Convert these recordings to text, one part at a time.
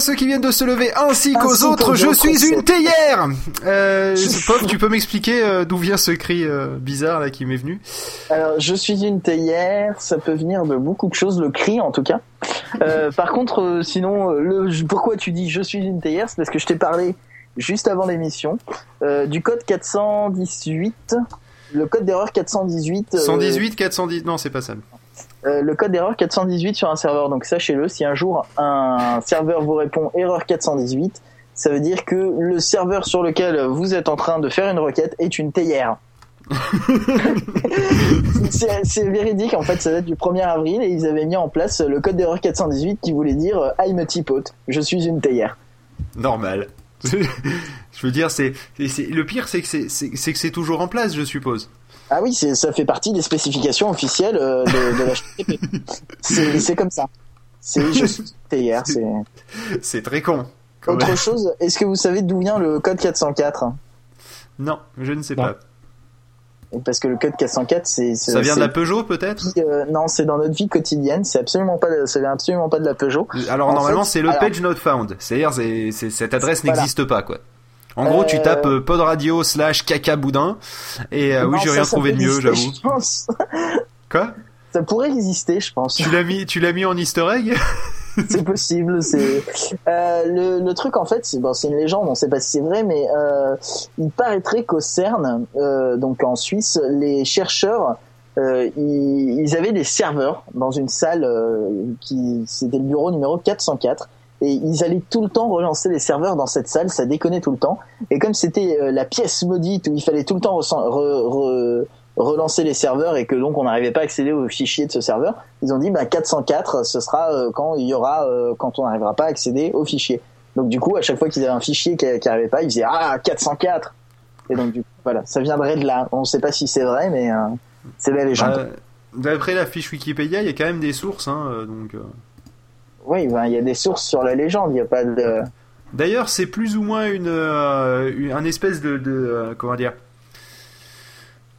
à ceux qui viennent de se lever ainsi qu'aux autres. Je suis une théière. Euh, Pop, tu peux m'expliquer euh, d'où vient ce cri euh, bizarre là qui m'est venu? Alors, je suis une théière, ça peut venir de beaucoup de choses, le cri en tout cas. Euh, par contre, sinon, le, pourquoi tu dis je suis une théière C'est parce que je t'ai parlé juste avant l'émission euh, du code 418, le code d'erreur 418. euh, 118, 410. Non, c'est pas ça. Euh, le code d'erreur 418 sur un serveur. Donc sachez-le, si un jour un serveur vous répond erreur 418, ça veut dire que le serveur sur lequel vous êtes en train de faire une requête est une théière. c'est véridique, en fait, ça date du 1er avril et ils avaient mis en place le code d'erreur 418 qui voulait dire euh, I'm a teapot, je suis une théière. Normal. je veux dire, c'est le pire, que c'est que c'est toujours en place, je suppose. Ah oui, ça fait partie des spécifications officielles euh, de, de l'HTTP. C'est comme ça. C'est je suis théière, c'est... Très con. Autre même. chose, est-ce que vous savez d'où vient le code 404 Non, je ne sais Non. pas. Parce que le code 404, c'est Ça vient de la Peugeot, peut-être? euh, non, c'est dans notre vie quotidienne. C'est absolument pas, ça vient absolument pas de la Peugeot. Alors En normalement c'est le alors- page not found, c'est-à-dire c'est- c'est- cette adresse Voilà. n'existe pas quoi. En gros tu Euh, tapes euh, pod radio slash caca boudin et euh, oui Non, j'ai ça, rien ça trouvé de mieux j'avoue. je pense. Quoi? Ça pourrait exister, je pense. Tu l'as mis tu l'as mis en Easter egg? C'est possible. C'est euh, le, le truc en fait, c'est bon, une légende. On sait pas si c'est vrai, mais euh, il paraîtrait qu'au CERN, euh, donc en Suisse, les chercheurs euh, ils, ils avaient des serveurs dans une salle euh, qui c'était le bureau numéro 404 et ils allaient tout le temps relancer les serveurs dans cette salle, ça déconnait tout le temps. Et comme c'était euh, la pièce maudite où il fallait tout le temps re- re- relancer les serveurs et que donc on n'arrivait pas à accéder aux fichiers de ce serveur, ils ont dit bah 404 ce sera euh, quand il y aura euh, quand on n'arrivera pas à accéder aux fichiers. Donc du coup à chaque fois qu'ils avaient un fichier qui, qui arrivait pas, ils disaient ah 404 et donc du coup voilà ça viendrait de là. On ne sait pas si c'est vrai mais euh, c'est la légende. Bah, D'après la fiche Wikipédia il y a quand même des sources hein, euh, donc. Oui ben, il y a des sources sur la légende, il n'y a pas de D'ailleurs c'est plus ou moins une, euh, une- un espèce de, de euh, comment dire?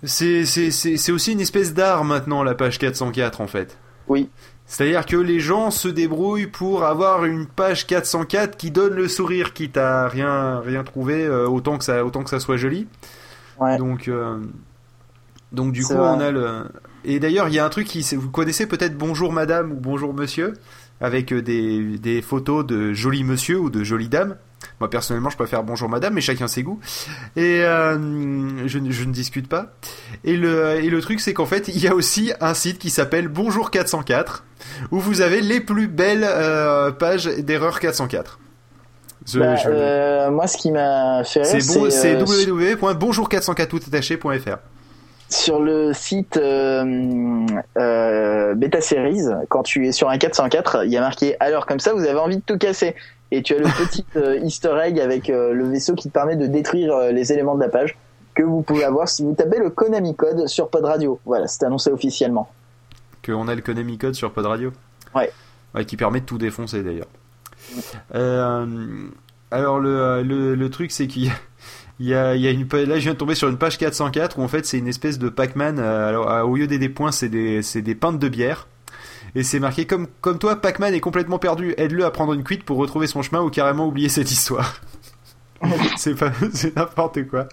C'est aussi une espèce d'art maintenant la page 404 en fait. oui. C'est-à-dire que les gens se débrouillent pour avoir une page 404 qui donne le sourire, quitte à rien rien trouver, euh, autant que ça autant que ça soit joli. Ouais. Donc donc du coup vrai. on a le et d'ailleurs il y a un truc qui vous connaissez peut-être bonjour madame ou bonjour monsieur? Avec euh, des des photos de joli monsieur ou de jolie dame. Moi personnellement je préfère bonjour madame mais chacun ses goûts et euh, je, ne- je ne discute pas. Et le et le truc c'est qu'en fait il y a aussi un site qui s'appelle bonjour 404 où vous avez les plus belles euh, pages d'erreur 404. Je- Bah, je- euh, moi ce qui m'a fait rire c'est bon, c'est euh, www.bonjour404toutattaché.fr. sur le site euh, euh, Beta Series, quand tu es sur un 404, il y a marqué alors comme ça vous avez envie de tout casser et tu as le petit euh, Easter egg avec euh, le vaisseau qui te permet de détruire euh, les éléments de la page que vous pouvez avoir si vous tapez le Konami code sur Pod Radio. Voilà, c'est annoncé officiellement. qu'on a le Konami Code sur Pod Radio. Ouais. Ouais, qui permet de tout défoncer d'ailleurs. Euh, alors le, le, le truc c'est qu'il y a, il y a, il y a une là je viens de tomber sur une page 404 où en fait c'est une espèce de Pac-Man euh, alors au lieu des, des points c'est des c'est des pintes de bière et c'est marqué comme comme toi Pac-Man est complètement perdu aide-le à prendre une cuite pour retrouver son chemin ou carrément oublier cette histoire. c'est pas c'est n'importe quoi.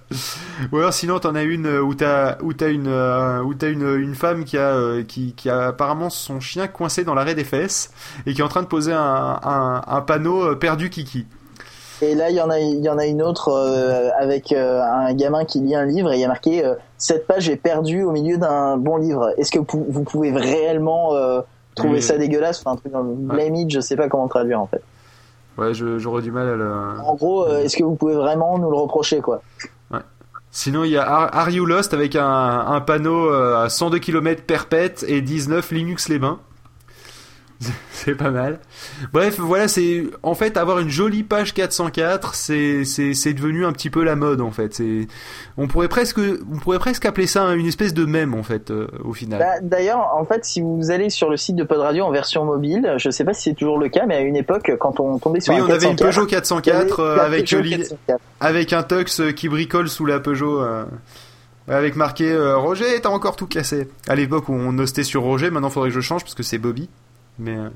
Ou alors sinon t'en as une euh, où t'as où t'as une euh, où t'as une, une femme qui a qui, qui a apparemment son chien coincé dans l'arrêt des fesses et qui est en train de poser un, un, un panneau perdu kiki. Et là, il y en a, il y en a une autre euh, avec euh, un gamin qui lit un livre et il y a marqué euh, cette page est perdue au milieu d'un bon livre. Est-ce que vous, vous pouvez réellement euh, trouver ça dégueulasse? Enfin, un truc dans le blame it, je sais pas comment traduire en fait. Ouais, j'aurais du mal à le. En gros, euh, est-ce que vous pouvez vraiment nous le reprocher quoi? Sinon, il y a Are, Are You Lost avec un, un panneau euh, à 102 km perpète et 19 Linux les bains. c'est pas mal. Bref, voilà, c'est en fait avoir une jolie page 404, c'est c'est c'est devenu un petit peu la mode en fait. C'est on pourrait presque on pourrait presque appeler ça une espèce de mème en fait euh, au final. Bah, D'ailleurs, en fait, si vous allez sur le site de Pod Radio en version mobile, je sais pas si c'est toujours le cas, mais à une époque, quand on tombait sur oui, un on avait une 404, Peugeot il y avait 404 euh, avec Peugeot li- 404. avec un tux euh, qui bricole sous la Peugeot euh, avec marqué euh, Roger, t'as encore tout cassé. À l'époque où on hostait sur Roger, maintenant faudrait que je change parce que c'est Bobby. Mais euh,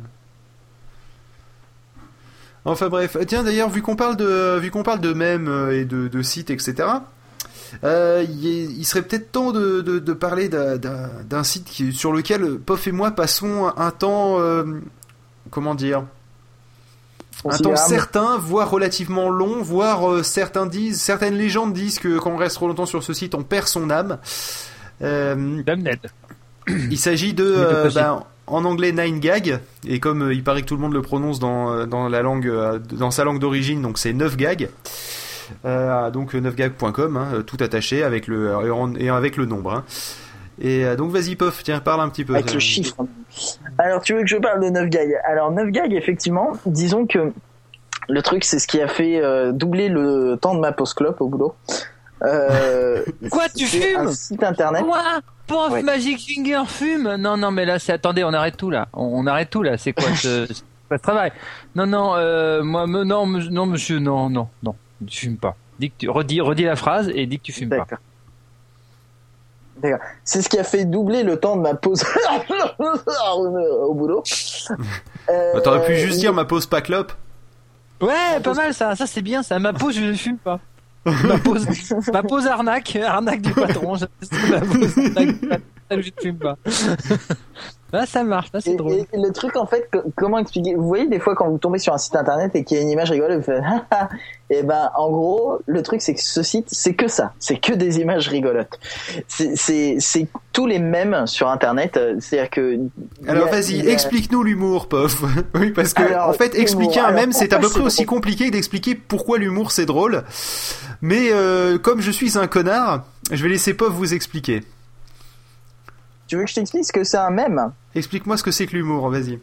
Enfin bref, tiens d'ailleurs vu qu'on parle de vu qu'on parle de mèmes et de, de sites etc. Euh, il, serait peut-être temps de, de, parler d'un site qui, sur lequel Pof et moi passons un temps euh, comment dire un temps certain, voire relativement long, voire euh, certains disent, certaines légendes disent que quand on reste trop longtemps sur ce site, on perd son âme. Euh, il s'agit de, ben, en anglais Nine Gag, et comme il paraît que tout le monde le prononce dans, dans la langue, dans sa langue d'origine, donc c'est 9 gags. Euh, donc 9gag.com, hein, tout attaché avec le et avec le nombre. Hein. Et euh, donc vas-y Pof, tiens, parle un petit peu. Avec le chiffre. Alors tu veux que je parle de 9gag Alors 9gag, effectivement, disons que le truc c'est ce qui a fait euh, doubler le temps de ma post clope au boulot. Quoi, tu fumes un site internet. Quoi Pof Magic Finger fume Non, non, mais là, c'est attendez, on arrête tout là. On, arrête tout là. C'est quoi ce, ce travail? Non, non, moi, non, non, monsieur, non, non, non tu fumes pas. Dis que tu, redis, redis la phrase et dis que tu fumes pas. C'est ce qui a fait doubler le temps de ma pause au boulot. Euh, T'aurais pu juste dire ma pause pas clope. Ouais, pas mal ça. Ça c'est bien ça. Ma pause, je ne fume pas. ma pause, ma pause arnaque, arnaque du patron. ma pause arnaque, je ne fume pas. Là, ça marche, là, c'est drôle. Et, le truc, en fait, comment expliquer Vous voyez, des fois, quand vous tombez sur un site internet et qu'il y a une image rigolote, vous faites, et eh ben, en gros, le truc, c'est que ce site, c'est que ça. C'est que des images rigolotes. C'est tous les mêmes sur internet. C'est-à-dire que. Alors, vas-y, explique-nous l'humour, Pof. oui, parce que, en fait, expliquer un mème, c'est à peu près aussi compliqué d'expliquer pourquoi l'humour, c'est drôle. Mais, euh, comme je suis un connard, je vais laisser Pof vous expliquer. Tu veux que je t'explique ce que c'est un mème? Explique-moi ce que c'est que l'humour, vas-y.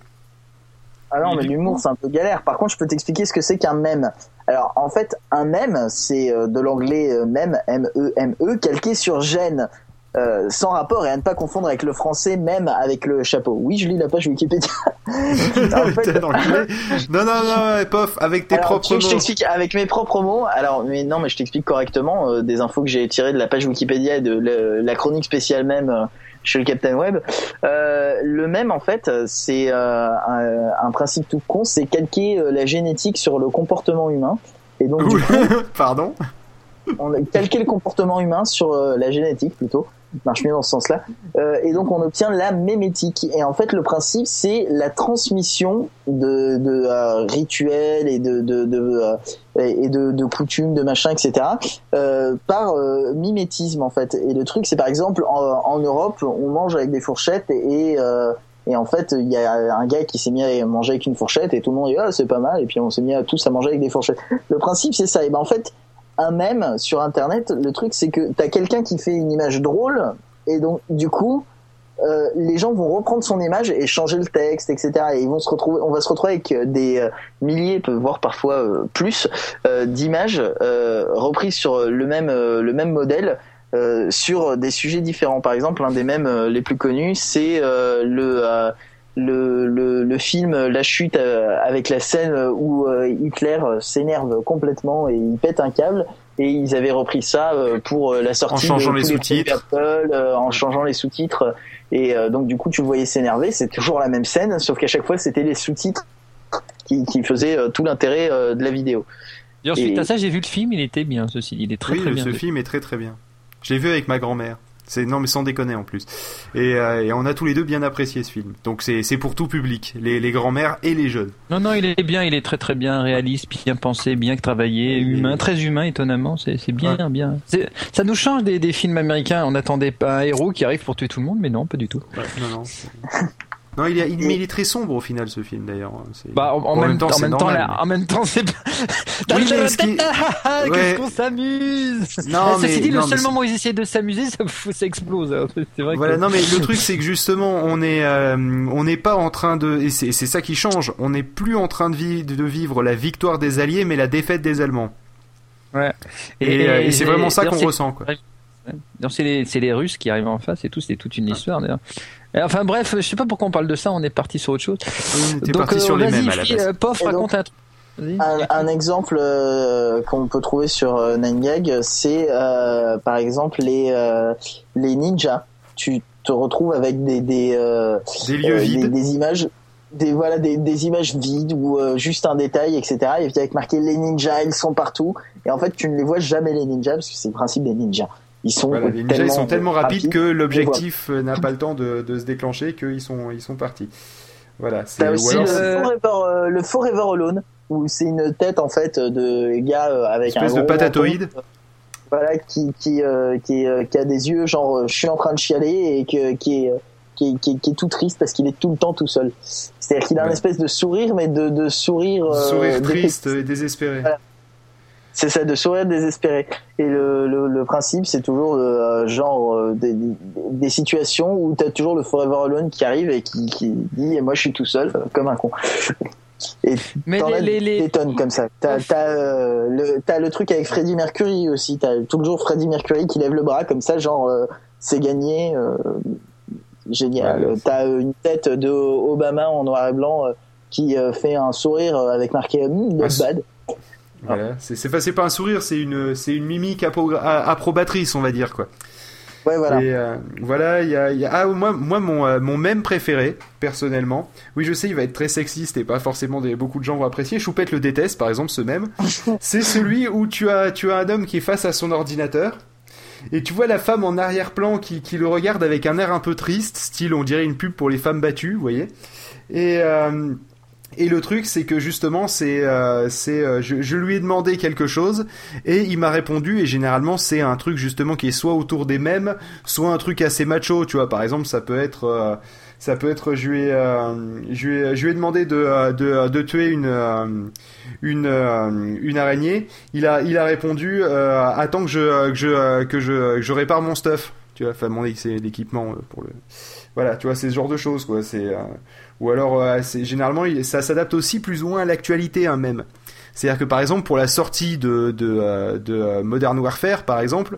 Ah non, mais l'humour, c'est un peu galère. Par contre, je peux t'expliquer ce que c'est qu'un mème. Alors, en fait, un mème, c'est euh, de l'anglais euh, mème, M-E-M-E, calqué sur gêne. Euh, sans rapport et à ne pas confondre avec le français même avec le chapeau. Oui, je lis la page Wikipédia. non, non, non, pof, avec tes propres mots. Je t'explique avec mes propres mots? Alors, mais non, mais je t'explique correctement des infos que j'ai tirées de la page Wikipédia et de la chronique spéciale même chez le Captain Web. Euh, le même en fait, c'est euh, un, principe tout con, c'est calquer euh, la génétique sur le comportement humain. Et donc du coup, pardon. On a calqué le comportement humain sur la génétique plutôt marche mieux dans ce sens-là. Euh, et donc on obtient la mémétique. Et en fait le principe c'est la transmission de, de euh, rituels et de, de, de euh, et de, de, coutumes, de machin, etc. Euh, par euh, mimétisme en fait. Et le truc c'est par exemple en, en, Europe on mange avec des fourchettes et, et en fait, il y a un gars qui s'est mis à manger avec une fourchette et tout le monde dit ah c'est pas mal et puis on s'est mis à tous à manger avec des fourchettes. Le principe c'est ça. Et ben en fait, un même sur internet, le truc c'est que t'as quelqu'un qui fait une image drôle et donc du coup euh, les gens vont reprendre son image et changer le texte, etc. Et ils vont se retrouver, on va se retrouver avec euh, des euh, milliers, voire parfois plus, d'images reprises sur le même le même modèle. sur des sujets différents. Par exemple, un des mêmes les plus connus, c'est le le, le, le, film La Chute euh, avec la scène où euh, Hitler euh, s'énerve complètement et il pète un câble. Et ils avaient repris ça pour la sortie en changeant les sous-titres. En changeant les sous-titres. Et donc du coup tu le voyais s'énerver. C'est toujours la même scène sauf qu'à chaque fois c'était les sous-titres qui, qui faisaient tout l'intérêt de la vidéo. Et ensuite à ça j'ai vu le film. Il était bien ceci il est très oui, très bien ce film est très très bien. Je l'ai vu avec ma grand-mère c'est non mais sans déconner en plus. Et, euh, et, on a tous les deux bien apprécié ce film. Donc c'est c'est pour tout public, les, les grands-mères et les jeunes. Non non, il est bien, il est très très bien réaliste, bien pensé, bien travaillé, humain, très humain étonnamment. C'est c'est bien bien. Ça nous change des, des films américains. On n'attendait pas un héros qui arrive pour tuer tout le monde, mais non, pas du tout. non non. Non, il, est, il, mais il est très sombre au final ce film d'ailleurs. Bah en, même, temps, en même temps, en même temps, c'est. oui, Qu'est-ce qu'on s'amuse Non, mais ceci dit, le seul moment où ils essaient de s'amuser, ça, ça, explose. Hein. C'est vrai. Voilà, non, mais le truc c'est que justement, on est, euh, on n'est pas en train de, et c'est ça qui change. On n'est plus en train de, vivre, de vivre la victoire des Alliés, mais la défaite des Allemands. Ouais. Et, et, et c'est vraiment ça qu'on ressent. Quoi. C'est les, les, Russes qui arrivent en face et tout, c'est toute une histoire d'ailleurs. Enfin bref, je sais pas pourquoi on parle de ça, on est parti sur autre chose. Donc, parti euh, sur les mêmes à la base. Pof, raconte un truc. Un, un, exemple euh, qu'on peut trouver sur euh, 9gag, c'est euh, par exemple les euh, les ninjas. Tu te retrouves avec des des des lieux vides, des, images des voilà des, des images vides ou euh, juste un détail etc et puis avec marqué les ninjas ils sont partout et en fait tu ne les vois jamais les ninjas parce que c'est le principe des ninjas ils sont Voilà, les ninjas, tellement, ils sont tellement rapides que l'objectif euh, n'a pas le temps de, de se déclencher qu'ils sont, ils sont partis. Voilà. c'est- T'as aussi le, Forever, euh, le Forever Alone où c'est une tête en fait de gars euh, avec une un espèce de gros patatoïde. voilà qui qui euh, qui, euh, qui a des yeux genre je suis en train de chialer et que qui est qui est, qui est, qui est tout triste parce qu'il est tout le temps tout seul. C'est-à-dire qu'il a un Ouais. espèce de sourire mais de de sourire euh, Sourire triste et désespéré. Voilà. C'est ça, de sourire désespéré. Et le, le, le principe, c'est toujours euh, genre euh, des, des- des situations où t'as toujours le Forever Alone qui arrive et qui, qui dit et moi je suis tout seul euh, comme un con. Et Mais les, as les, les- des tonnes comme ça. T'as t'as euh, le t'as le truc avec Freddie Mercury aussi. T'as toujours Freddie Mercury qui lève le bras comme ça, genre euh, c'est gagné. euh, génial. Ouais. T'as une tête de Obama en noir et blanc euh, qui euh, fait un sourire euh, avec marqué mm, not bad. Voilà. C'est, c'est, pas- un sourire, c'est une, une mimique approbatrice, on va dire quoi. Ouais voilà. Et euh, voilà, il y a, il y a- ah, moi, moi mon, euh, mon même préféré, personnellement. Oui, je sais, il va être très sexiste et pas forcément des, beaucoup de gens vont apprécier. Choupette le déteste, par exemple, ce même. C'est celui où tu as, tu as un homme qui est face à son ordinateur. Et tu vois la femme en arrière-plan qui, qui le regarde avec un air un peu triste, style on dirait une pub pour les femmes battues, vous voyez. Et, euh, et le truc, c'est que justement, c'est, euh, c'est, euh, je, je lui ai demandé quelque chose et il m'a répondu. Et généralement, c'est un truc justement qui est soit autour des mêmes, soit un truc assez macho. Tu vois, par exemple, ça peut être, euh, ça peut être, je lui ai, euh, je lui ai, je lui ai demandé de, euh, de, de tuer une, euh, une, euh, une araignée. Il a, il a répondu, euh, attends que je, que je, euh, que je, que je répare mon stuff. Tu vois, enfin, c'est l'équipement euh, pour le. Voilà, tu vois, c'est ce genre de choses, quoi. C'est. euh, ou alors, euh, c'est généralement, ça s'adapte aussi plus ou moins à l'actualité, hein, même. C'est-à-dire que par exemple, pour la sortie de, de, de Modern Warfare, par exemple,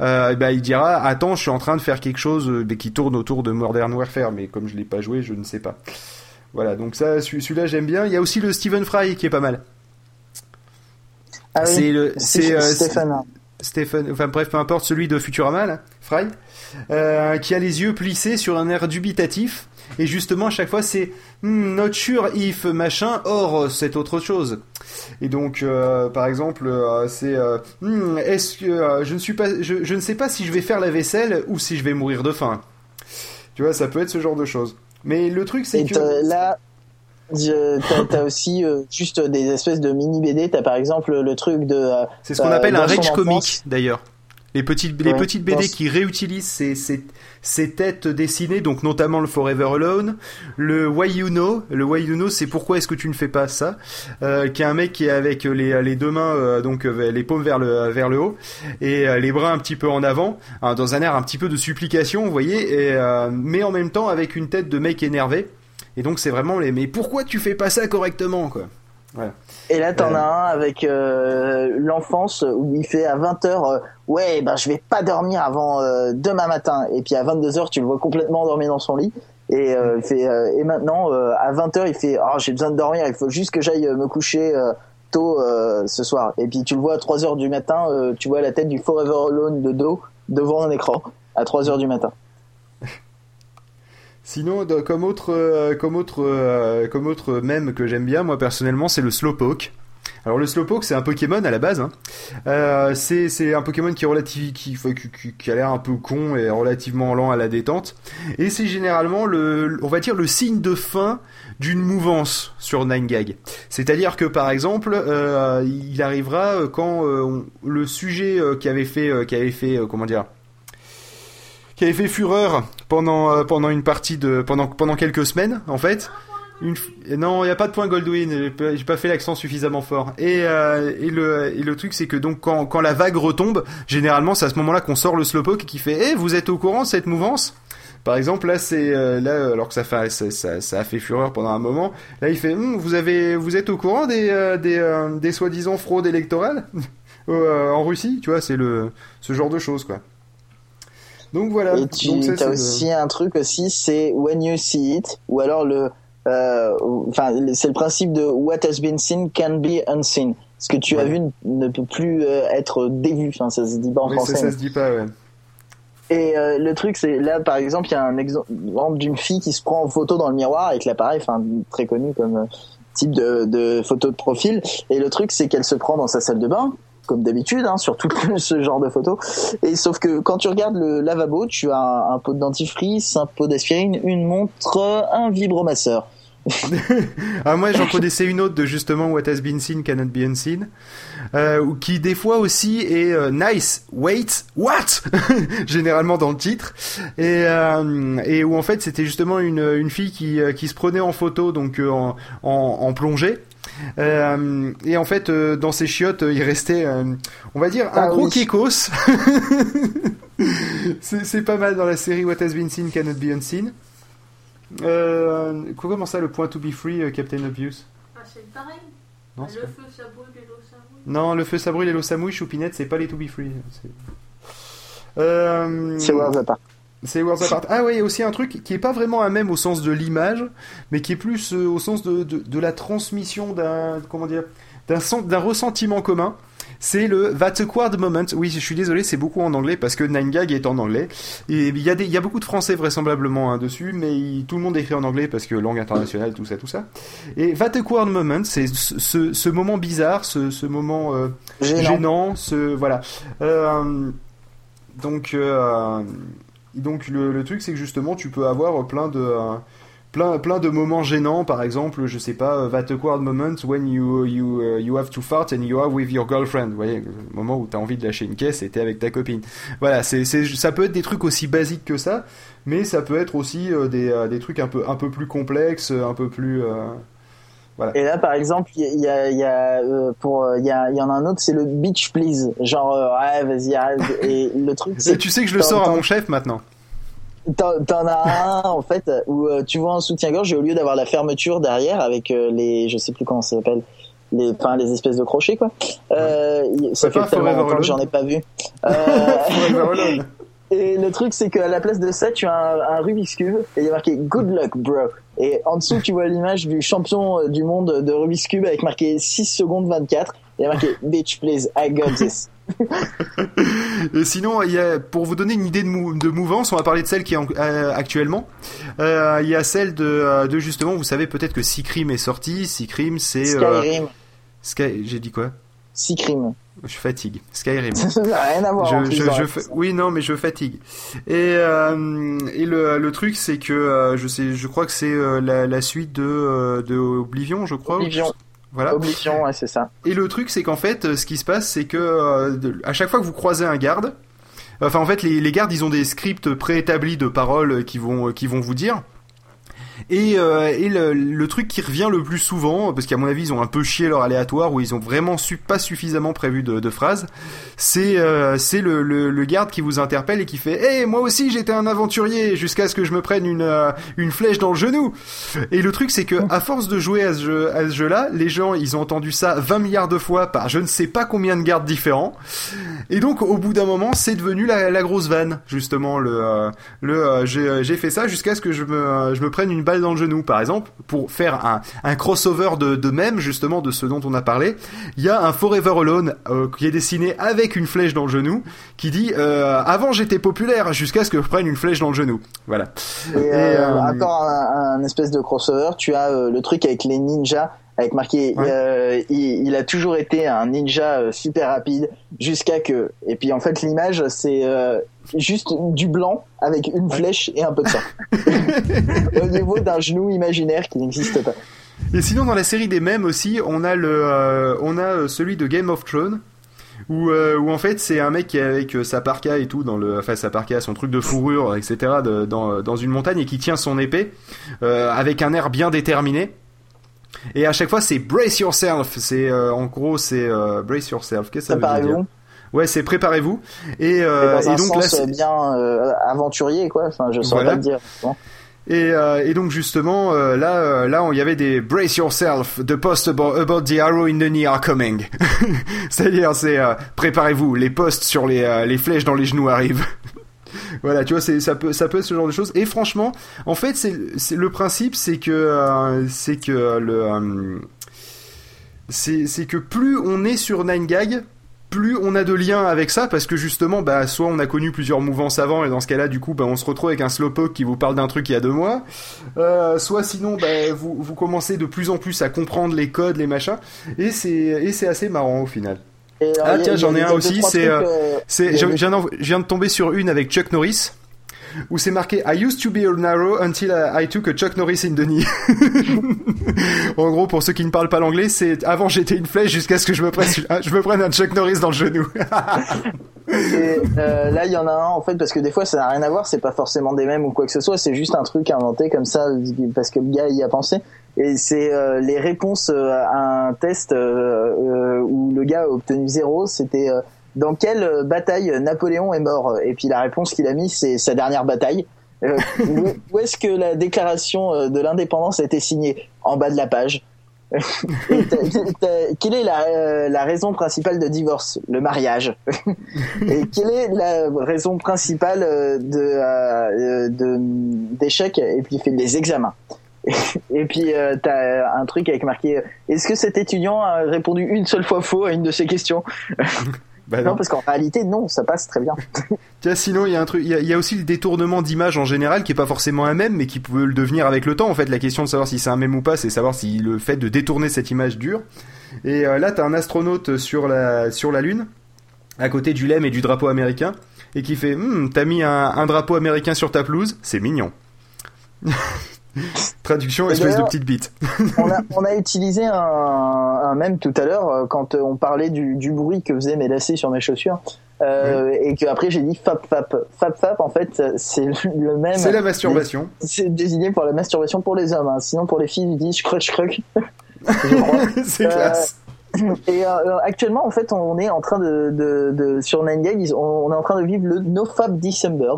euh, bah, il dira Attends, je suis en train de faire quelque chose mais qui tourne autour de Modern Warfare, mais comme je l'ai pas joué, je ne sais pas. Voilà, donc ça, celui- celui-là, j'aime bien. Il y a aussi le Stephen Fry qui est pas mal. Ah oui, c'est le, c'est euh, Stéphane. Stephen, enfin bref, peu importe, celui de Futurama, là, Fry, euh, qui a les yeux plissés sur un air dubitatif. Et justement, à chaque fois, c'est hmm, not sure if machin, or c'est autre chose. Et donc, euh, par exemple, euh, c'est Hmm, est-ce que je ne suis pas, je, je ne sais pas si je vais faire la vaisselle ou si je vais mourir de faim. Tu vois, ça peut être ce genre de choses. Mais le truc, c'est que là, t'as t'as aussi euh, juste des espèces de mini BD. T'as par exemple le truc de. euh, C'est ce qu'on appelle un rage comic d'ailleurs. Les petites, les Ouais, petites BD qui réutilisent ces, ces, ces têtes dessinées, donc notamment le Forever Alone, le Why You Know. Le Why You Know, c'est pourquoi est-ce que tu ne fais pas ça euh, Qui est un mec qui est avec les, les deux mains, euh, donc euh, les paumes vers le, vers le haut, et les bras un petit peu en avant, hein, dans un air un petit peu de supplication, vous voyez, et, mais en même temps avec une tête de mec énervé. Et donc c'est vraiment les mais pourquoi tu fais pas ça correctement quoi? Et là, t'en as un avec euh, l'enfance où il fait à 20h Ouais, ben je vais pas dormir avant euh, demain matin. Et puis à 22h, tu le vois complètement endormi dans son lit. Et, euh, il fait, euh, et maintenant, euh, à 20h, il fait Oh, j'ai besoin de dormir, il faut juste que j'aille euh, me coucher euh, tôt euh, ce soir. Et puis tu le vois à 3h du matin, euh, tu vois la tête du Forever Alone de dos devant un écran à 3h du matin. Sinon, comme autre, euh, comme autre, euh, que j'aime bien, moi personnellement, c'est le Slowpoke. Alors le Slowpoke, c'est un Pokémon à la base. Hein. Euh, c'est un Pokémon qui est qui, qui, qui- a l'air un peu con et relativement lent à la détente. Et c'est généralement le, on va dire le signe de fin d'une mouvance sur 9gag. C'est-à-dire que par exemple, il arrivera quand le sujet qui avait fait, qui avait fait, comment dire qui avait fait fureur pendant euh, pendant une partie de pendant pendant quelques semaines en fait. Non, il y a pas de point Goldwyn, j'ai pas- fait l'accent suffisamment fort. Et, euh, et le et le truc c'est que donc quand quand la vague retombe, généralement c'est à ce moment-là qu'on sort le slowpoke qui fait "Eh, vous êtes au courant de cette mouvance? Par exemple, là, c'est euh, là, alors que ça fait ça, a fait fureur pendant un moment. Là, il fait, Hum, vous avez, vous êtes au courant des des, des soi-disant fraudes électorales? En Russie, tu vois, c'est le ce genre de choses, quoi. Donc voilà. Et tu Donc ça, as le- aussi un truc aussi, c'est when you see it, ou alors le, euh, enfin, c'est le principe de what has been seen can be unseen. Ce que tu as vu ne- ne peut plus euh, être dévu. Enfin, ça se dit pas en Oui, ça, français. ça mais- se dit pas, ouais. Et euh, le truc, c'est là, par exemple, il y a un exemple d'une fille qui se prend en photo dans le miroir avec l'appareil, enfin très connu comme euh, type de, de photo de profil. Et le truc, c'est qu'elle se prend dans sa salle de bain, comme d'habitude, hein, sur tout ce genre de photos. Et sauf que quand tu regardes le lavabo, tu as un, pot de dentifrice, un pot d'aspirine, une montre, un vibromasseur. ah, moi, j'en connaissais une autre de justement What Has Been Seen Cannot Be Unseen, euh, qui des fois aussi est euh, nice, wait, what? Généralement dans le titre. Et, euh, et où en fait c'était justement une, une fille qui, euh, qui se prenait en photo, donc euh, en, en, en plongée. Euh, et en fait, euh, dans ses chiottes, il restait, on va dire, un Ah gros oui. kékos. c'est pas mal dans la série What Has Been Seen Cannot Be Unseen. Euh, comment ça, le point to be free, euh, Captain Obvious? Ah, c'est pareil. Non, le feu, ça brûle et l'eau, ça brûle. Non, le feu ça brûle et l'eau ça mouille, Choupinette, c'est pas les to be free. c'est- Euh, C'est Apart. C'est Worlds Apart. Ah ouais, il y a aussi un truc qui est pas vraiment un même au sens de l'image, mais qui est plus euh, au sens de, de, de la transmission d'un comment dire d'un sen- d'un ressentiment commun. C'est le That's a Quad Moment. Oui, je suis désolé, c'est beaucoup en anglais parce que Nine Gag est en anglais. Et il y a des, y a beaucoup de français vraisemblablement hein, dessus, mais il- tout le monde écrit en anglais parce que langue internationale, tout ça, tout ça. Et That's a Quad Moment, c'est ce, ce, ce moment bizarre, ce, ce moment euh, Gênant. gênant, ce voilà. Euh, donc donc le, truc c'est que justement tu peux avoir plein de euh, plein plein de moments gênants. Par exemple je sais pas euh, that awkward moment when you you uh, you have to fart and you are with your girlfriend. Vous voyez le moment où t'as envie de lâcher une caisse et t'es avec ta copine. Voilà ça peut être des trucs aussi basiques que ça mais ça peut être aussi euh, des des trucs un peu un peu plus complexes un peu plus Et là, par exemple, il y a, y a, euh, pour, euh, il y, a, il y en a un autre, c'est le beach please. Genre, euh, ouais, vas-y, arrête. Et le truc, c'est tu sais que je le sors à mon chef maintenant T'en t'en as un en fait où euh, tu vois un soutien-gorge et au lieu d'avoir la fermeture derrière avec euh, les, je sais plus comment ça s'appelle, les, enfin les espèces de crochets quoi. Euh, ça fait tellement longtemps que j'en ai pas vu. Euh. et le truc c'est qu'à la place de ça, tu as un, un Rubik's cube et il y a marqué Good luck, bro. Et en dessous, tu vois l'image du champion euh, du monde de Rubik's cube avec marqué 6 secondes 24. Et il y a marqué Bitch please, I got this. Et sinon, il y a, pour vous donner une idée de, mou- de mouvance, on va parler de celle qui est en- euh, actuellement. Euh, il y a celle de, euh, de justement, vous savez peut-être que Sikrim est sorti. Sikrim, c'est euh, Skyrim, Sky. J'ai dit quoi? Sikrim. Je fatigue. Skyrim. Ça n'a rien à voir. Je, je, je fa- Oui, non, mais je fatigue. Et, euh, et le, le truc, c'est que euh, je sais, je crois que c'est euh, la, la suite de, de Oblivion, je crois. Oblivion. Voilà. Oblivion, ouais, c'est ça. Et le truc, c'est qu'en fait, ce qui se passe, c'est que à chaque fois que vous croisez un garde, enfin en fait, les, les gardes, ils ont des scripts préétablis de paroles qui vont qui vont vous dire. Et, euh, et le, le truc qui revient le plus souvent, parce qu'à mon avis ils ont un peu chié leur aléatoire ou ils ont vraiment su, pas suffisamment prévu de, de phrases, c'est euh, c'est le, le, le garde qui vous interpelle et qui fait "Eh moi aussi j'étais un aventurier jusqu'à ce que je me prenne une euh, une flèche dans le genou." Et le truc c'est que à force de jouer à ce jeu à ce jeu-là, les gens ils ont entendu ça 20 milliards de fois par je ne sais pas combien de gardes différents. Et donc au bout d'un moment, c'est devenu la, la grosse vanne justement le euh, le euh, j'ai fait ça jusqu'à ce que je me je me prenne une balle dans le genou par exemple pour faire un un crossover de de même justement de ce dont on a parlé. Il y a un Forever Alone euh, qui est dessiné avec une flèche dans le genou qui dit euh, avant j'étais populaire jusqu'à ce que je prenne une flèche dans le genou. Voilà. Et, Et, euh, encore un, un espèce de crossover. Tu as le truc avec les ninjas, avec marqué Ouais. euh, il, il a toujours été un ninja euh, super rapide jusqu'à que. Et puis en fait l'image c'est euh, juste du blanc avec une flèche et un peu de sang au niveau d'un genou imaginaire qui n'existe pas. Et sinon, dans la série des mèmes aussi, on a le, euh, on a celui de Game of Thrones. Où, euh, où en fait c'est un mec qui est avec euh, sa parka et tout dans le enfin sa parka son truc de fourrure etc de- dans, dans une montagne et qui tient son épée euh, avec un air bien déterminé et à chaque fois c'est brace yourself c'est euh, en gros c'est euh, brace yourself qu'est-ce que ça veut dire Préparez-vous. ouais c'est préparez-vous et, Et euh, dans un et donc là sens c'est- bien euh, aventurier quoi. Enfin je saurais Voilà. pas te dire. Bon. Et, euh, et donc justement euh, là euh, là il y avait des brace yourself the post about, about the arrow in the knee are coming c'est-à-dire c'est préparez-vous les postes sur les les flèches dans les genoux arrivent voilà tu vois c'est ça peut ça peut être ce genre de choses. Et franchement en fait c'est le principe c'est que euh, c'est que le euh, c'est que plus on est sur 9gag plus on a de liens avec ça parce que justement bah soit on a connu plusieurs mouvances avant et dans ce cas-là du coup bah on se retrouve avec un slowpoke qui vous parle d'un truc il y a deux mois. Euh, soit sinon bah, vous, vous commencez de plus en plus à comprendre les codes les machins. Et c'est et c'est assez marrant au final Et, euh, ah tiens j'en ai un aussi c'est euh, euh, je viens de tomber sur une avec Chuck Norris où c'est marqué I used to be a narrow until I took a Chuck Norris in the knee. en gros, pour ceux qui ne parlent pas l'anglais, c'est avant j'étais une flèche jusqu'à ce que je me prenne, un Chuck Norris dans le genou. Euh, là, il y en a un en fait parce que des fois, ça n'a rien à voir. C'est pas forcément des mêmes ou quoi que ce soit. C'est juste un truc inventé comme ça parce que le gars y a pensé. Et c'est euh, les réponses euh, à un test où le gars a obtenu zéro. C'était dans quelle euh, bataille Napoléon est mort Et puis la réponse qu'il a mis, c'est sa dernière bataille. Euh, où où est-ce que la déclaration euh, de l'indépendance a été signée? En bas de la page. Quelle est la, euh, la raison principale de divorce? Le mariage. Et quelle est la raison principale de de d'échec Et puis il fait les examens? Et puis euh, t'as un truc avec marqué Est-ce que cet étudiant a répondu une seule fois faux à une de ces questions? Bah Non, non. parce qu'en réalité non, ça passe très bien. Tiens, sinon il y a un truc, il y a, il y a aussi le détournement d'image en général qui est pas forcément un mème, mais qui peut le devenir avec le temps. En fait, la question de savoir si c'est un mème ou pas, c'est savoir si le fait de détourner cette image dure. Et euh, là, t'as un astronaute sur la sur la lune, à côté du lemme et du drapeau américain, et qui fait, Hum, t'as mis un, un drapeau américain sur ta pelouse, c'est mignon. Traduction, espèce de petite bite. on, a, on a utilisé un, un même tout à l'heure euh, quand euh, on parlait du, du bruit que faisaient mes lacets sur mes chaussures euh, et que après j'ai dit fap fap fap fap en fait c'est le même C'est la masturbation. c'est désigné pour la masturbation pour les hommes hein. sinon pour les filles ils disent je crois c'est Euh, classe. et euh, actuellement en fait on est en train de, de, de sur 9gag ils- on, on est en train de vivre le NoFap December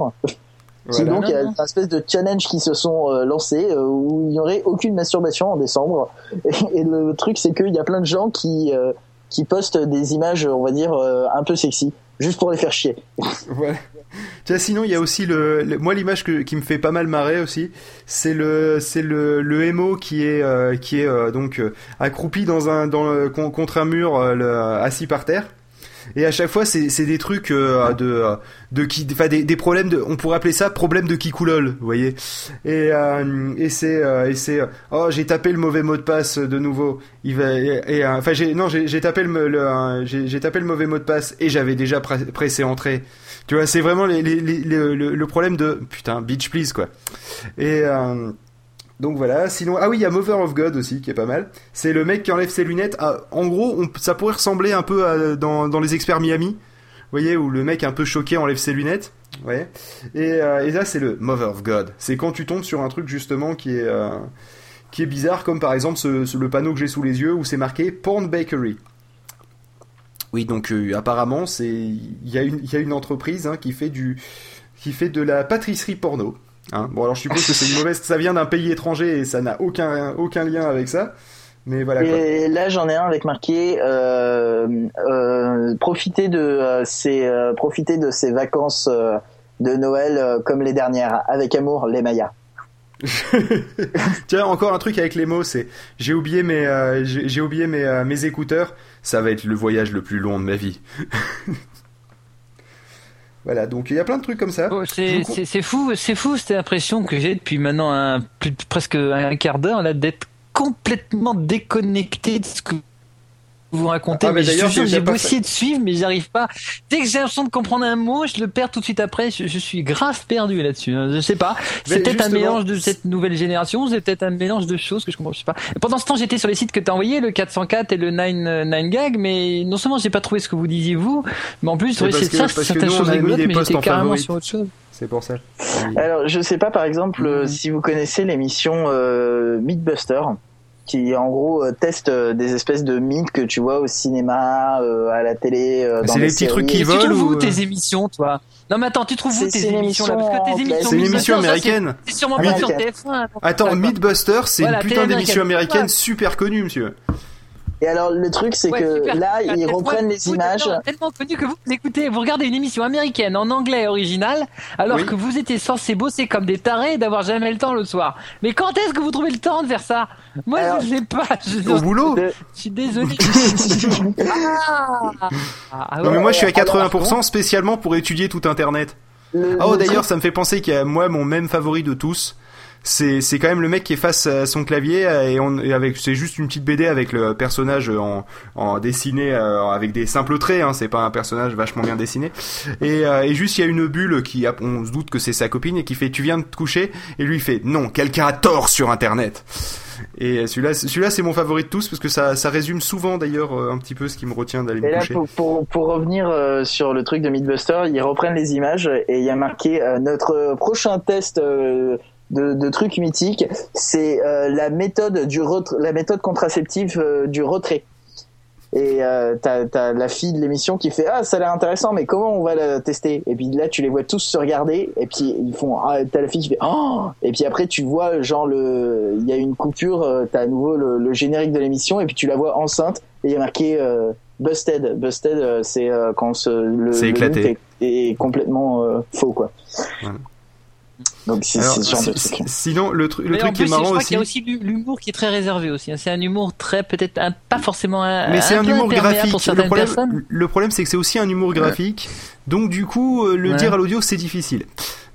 Voilà. donc il y a Non, non. une espèce de challenge qui se sont euh, lancés euh, où il n'y aurait aucune masturbation en décembre. Et, et le truc c'est qu'il y a plein de gens qui euh, qui postent des images, on va dire euh, un peu sexy, juste pour les faire chier. Voilà. Tiens, sinon il y a aussi le, le- moi l'image qui me fait pas mal marrer aussi, c'est le c'est le le émo qui est euh, qui est euh, donc euh, accroupi dans un dans le, con- contre un mur euh, le, assis par terre. Et à chaque fois, c'est des trucs euh, de de qui, enfin des, des problèmes de, on pourrait appeler ça problème de kikoulol, vous voyez. Et euh, et c'est euh, et c'est euh, oh j'ai tapé le mauvais mot de passe de nouveau. Il va et, enfin j'ai non j'ai tapé le, j'ai tapé le mauvais mot de passe et j'avais déjà pre- pressé entrée. Tu vois, c'est vraiment le, le- problème de putain bitch please quoi. Et donc voilà, sinon ah oui, il y a Mother of God aussi qui est pas mal. C'est le mec qui enlève ses lunettes. Ah, en gros, ça pourrait ressembler un peu à, dans, les experts Miami. Vous voyez où le mec un peu choqué enlève ses lunettes. Ouais. Et, euh, et là c'est le Mother of God. C'est quand tu tombes sur un truc justement qui est euh, qui est bizarre comme par exemple le panneau que j'ai sous les yeux où c'est marqué Porn Bakery. Oui, donc euh, apparemment il y a une il y a une entreprise hein, qui fait du qui fait de la pâtisserie porno. Hein. Bon alors je suppose que c'est une mauvaise ça vient d'un pays étranger et ça n'a aucun aucun lien avec ça. Mais voilà quoi. Et là j'en ai un avec marqué euh, euh, profiter de euh, ces euh, profiter de ces vacances euh, de Noël comme les dernières avec amour les Mayas. Tiens, encore un truc avec les mots, c'est j'ai oublié mes j'ai oublié mes mes écouteurs, ça va être le voyage le plus long de ma vie. voilà, donc il y a plein de trucs comme ça. Oh, vous c'est fou, c'est fou cette impression que j'ai depuis maintenant un, plus, presque un quart d'heure là d'être complètement déconnecté de ce que vous racontez. Ah, mais mais j'ai beau essayer de suivre, mais j'arrive pas. Dès que j'ai l'impression de comprendre un mot, je le perds tout de suite après. Je, je suis grave perdu là-dessus. hein. Je sais pas. C'est peut-être un mélange de cette nouvelle génération. C'est peut-être un mélange de choses que je comprends. Je sais pas. Et pendant ce temps, j'étais sur les sites que t'as envoyés, le 404 et le 9 9gag, mais non seulement j'ai pas trouvé ce que vous disiez vous, mais en plus, que- ça, parce que certaines choses a mis rigolotes, des mais j'étais en carrément sur autre chose. C'est pour ça. Alors, je sais pas, par exemple, euh, si vous connaissez l'émission euh, Mythbuster, qui en gros euh, teste euh, des espèces de mythes que tu vois au cinéma, euh, à la télé, euh, dans C'est les petits séries. trucs qui Et tu volent trouves ou, où tes émissions, toi? Non, mais attends, tu trouves où tes émissions là? Parce que tes émissions, C'est une émission Mythbusters, américaine. C'est sûrement pas sur américaine. TF1. donc Attends, d'accord. Mythbuster, c'est une putain d'émission américaine super connue, monsieur. Et alors le truc c'est Ouais, que super. là ils reprennent les vous images. tellement- tellement connu que vous écoutez, vous regardez une émission américaine en anglais original, alors Oui. que vous étiez censé bosser comme des tarés et d'avoir jamais le temps le soir. Mais quand est-ce que vous trouvez le temps de faire ça? Moi, Alors- je sais pas. Je, Au boulot je suis désolé. ah, Ah Non mais moi je suis à alors, 80% spécialement pour étudier tout internet. Le- Oh le d'ailleurs ça me fait penser qu'il y a moi mon même favori de tous. C'est c'est quand même le mec qui est face à son clavier euh, et, on, et avec c'est juste une petite BD avec le personnage en, en dessiné euh, avec des simples traits hein, c'est pas un personnage vachement bien dessiné. Et, euh, et juste il y a une bulle qui a- on se doute que c'est sa copine et qui fait tu viens de te coucher et lui il fait non quelqu'un a tort sur internet. Et celui-là celui-là c'est mon favori de tous parce que ça ça résume souvent d'ailleurs euh, un petit peu ce qui me retient d'aller me là, coucher. pour, pour, pour revenir euh, sur le truc de Mythbuster, ils reprennent les images et il y a marqué euh, notre euh, prochain test euh, de, de trucs mythiques, c'est euh, la méthode du la méthode contraceptive euh, du retrait. Et euh, t'as t'as la fille de l'émission qui fait ah ça a l'air intéressant mais comment on va la tester? Et puis là tu les vois tous se regarder et puis ils font ah t'as la fille qui fait oh et puis après tu vois genre le il y a une coupure euh, t'as à nouveau le, le générique de l'émission et puis tu la vois enceinte et il y a marqué euh, Busted. Busted, euh, c'est euh, quand ce, le, C'est le éclaté. est, est complètement euh, faux, quoi. Voilà. Donc c'est ce genre de truc. si- sinon le, tru- le truc qui est plus, marrant je crois aussi qu'il y a aussi l'hu- l'humour qui est très réservé aussi. hein. C'est un humour très peut-être un- pas forcément un, Mais c'est un, peu humour graphique. pour Le problème, personnes. le problème, c'est que c'est aussi un humour graphique. Donc du coup, euh, le Ouais. dire à l'audio, c'est difficile.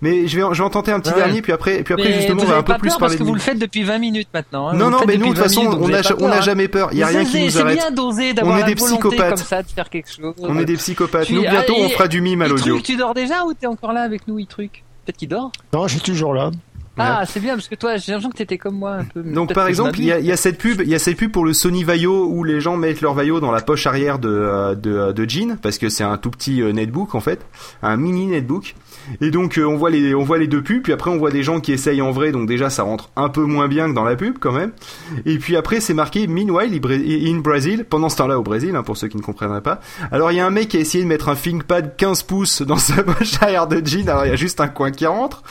Mais je vais, en- je vais en tenter un petit Ouais. dernier, puis après, puis après Mais justement, on va un peu plus parler parce que vous le faites depuis 20 minutes maintenant. hein. Non, Vous non, mais nous, de toute depuis 20 façon, minutes, on n'a on hein. jamais peur. Il y a Vous rien qui nous C'est arrête. bien d'oser, On d'avoir est des psychopathes. comme ça de faire quelque chose. On est des psychopathes. Nous, bientôt, on fera du mime à l'audio. tu dors déjà ou t'es encore là avec nous, truc Peut-être qu'il dort? Non, je suis toujours là. Ah, c'est bien parce que toi, j'ai l'impression que t'étais comme moi un peu. Donc par exemple, il y a, il y a cette pub, il y a cette pub pour le Sony Vaio où les gens mettent leur Vaio dans la poche arrière de euh, de, euh, de jean parce que c'est un tout petit euh, netbook en fait, un mini netbook. Et donc on voit les on voit les deux pubs, puis après on voit des gens qui essayent en vrai, donc déjà ça rentre un peu moins bien que dans la pub quand même. Et puis après c'est marqué Meanwhile in Brazil, pendant ce temps-là au Brésil, hein, pour ceux qui ne comprendraient pas. Alors il y a un mec qui a essayé de mettre un ThinkPad 15 pouces dans sa poche arrière de jean, alors il y a juste un coin qui rentre.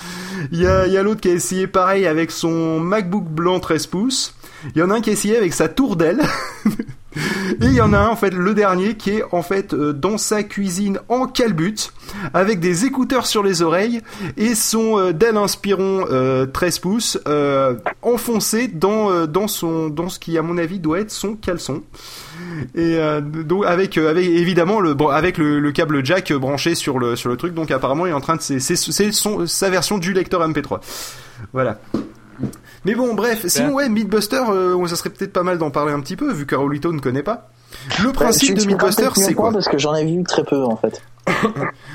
Il y a, il y a l'autre qui a essayé pareil avec son MacBook blanc 13 pouces. Il y en a un qui a essayé avec sa tour d'aile. Et il y en a un, en fait, le dernier, qui est en fait euh, dans sa cuisine en calbute, avec des écouteurs sur les oreilles et son Dell Inspiron euh, 13 pouces euh, enfoncé dans euh, dans son dans ce qui à mon avis doit être son caleçon. Et donc avec avec évidemment le avec le, le câble jack branché sur le sur le truc. Donc apparemment il est en train de c'est sa version du lecteur MP3. Voilà. Mais bon, bref, sinon ouais, Mythbuster, euh, ça serait peut-être pas mal d'en parler un petit peu, vu que Raulito ne connaît pas. Le Bah, principe tu- de Mythbuster, c'est quoi Parce que j'en ai vu très peu en fait.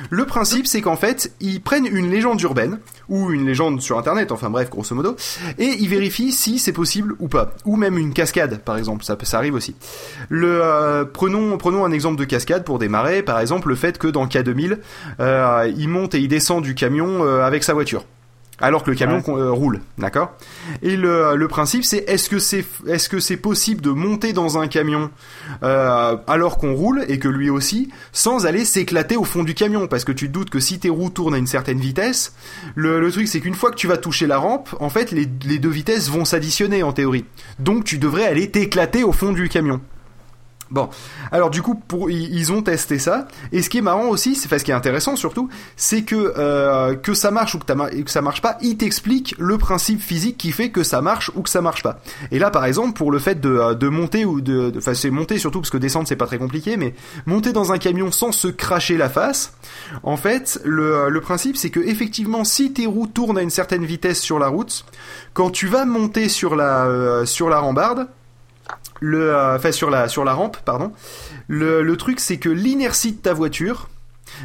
Le principe, c'est qu'en fait, ils prennent une légende urbaine, ou une légende sur Internet, enfin bref, grosso modo, et ils vérifient si c'est possible ou pas. Ou même une cascade, par exemple, ça, peut- ça arrive aussi. Le, euh, prenons, prenons un exemple de cascade pour démarrer, par exemple, le fait que dans K2000, euh, il monte et il descend du camion euh, avec sa voiture. Alors que le camion euh, roule, d'accord? Et le, le principe c'est est-ce que c'est est-ce que c'est possible de monter dans un camion euh, alors qu'on roule et que lui aussi sans aller s'éclater au fond du camion? Parce que tu te doutes que si tes roues tournent à une certaine vitesse, le, le truc c'est qu'une fois que tu vas toucher la rampe, en fait les, les deux vitesses vont s'additionner en théorie. Donc tu devrais aller t'éclater au fond du camion. Bon, alors du coup, ils ils ont testé ça. Et ce qui est marrant aussi, c'est enfin, ce qui est intéressant surtout, c'est que euh, que ça marche ou que, ça marche pas, il t'explique le principe physique qui fait que ça marche ou que ça marche pas. Et là, par exemple, pour le fait de, euh, monter ou de, enfin c'est monter surtout parce que descendre c'est pas très compliqué, mais monter dans un camion sans se cracher la face, en fait, le, le principe c'est que effectivement, si tes roues tournent à une certaine vitesse sur la route, quand tu vas monter sur la euh, sur la rambarde euh, sur la rampe pardon. Le truc c'est que l'inertie de ta voiture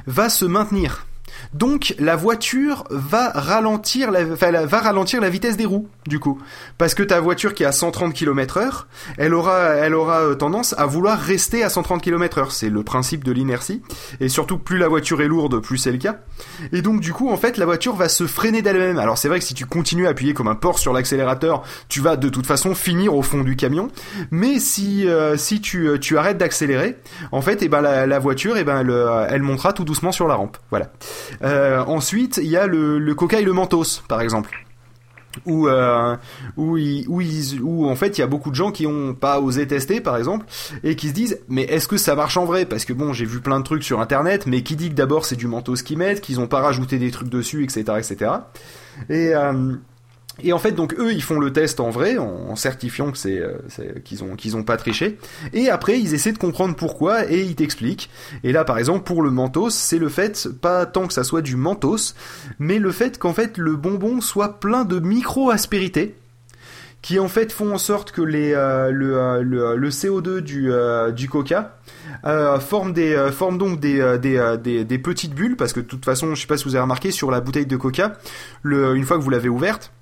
va se maintenir donc la voiture va ralentir la, vitesse des roues du coup. Parce que ta voiture qui est à 130 km heure elle aura elle aura euh, tendance à vouloir rester à 130 km heure c'est le principe de l'inertie. Et surtout plus la voiture est lourde plus c'est le cas. Et donc du coup en fait la voiture va se freiner d'elle-même. Alors c'est vrai que si tu continues à appuyer comme un porc sur l'accélérateur tu vas de toute façon finir au fond du camion. Mais si euh, euh, tu arrêtes d'accélérer en fait et ben la, voiture et ben elle, elle montera tout doucement sur la rampe. Voilà ensuite il y a le, le coca et le mentos par exemple. Où euh, où, ils, où, ils, où en fait il y a beaucoup de gens qui ont pas osé tester par exemple et qui se disent mais est-ce que ça marche en vrai? Parce que bon j'ai vu plein de trucs sur internet mais qui dit que d'abord c'est du mentos qu'ils mettent qu'ils ont pas rajouté des trucs dessus etc etc et euh, et en fait, donc eux, ils font le test en vrai, en, certifiant que c'est, euh, c'est- qu'ils ont qu'ils ont pas triché. Et après, ils essaient de comprendre pourquoi et ils t'expliquent. Et là, par exemple, pour le mentos, c'est le fait pas tant que ça soit du mentos, mais le fait qu'en fait le bonbon soit plein de micro aspérités qui en fait font en sorte que les euh, le, euh, le, le CO2 du euh, du Coca euh, forme des euh, forme donc des, euh, des, euh, des des petites bulles parce que de toute façon, je sais pas si vous avez remarqué sur la bouteille de Coca, le une fois que vous l'avez ouverte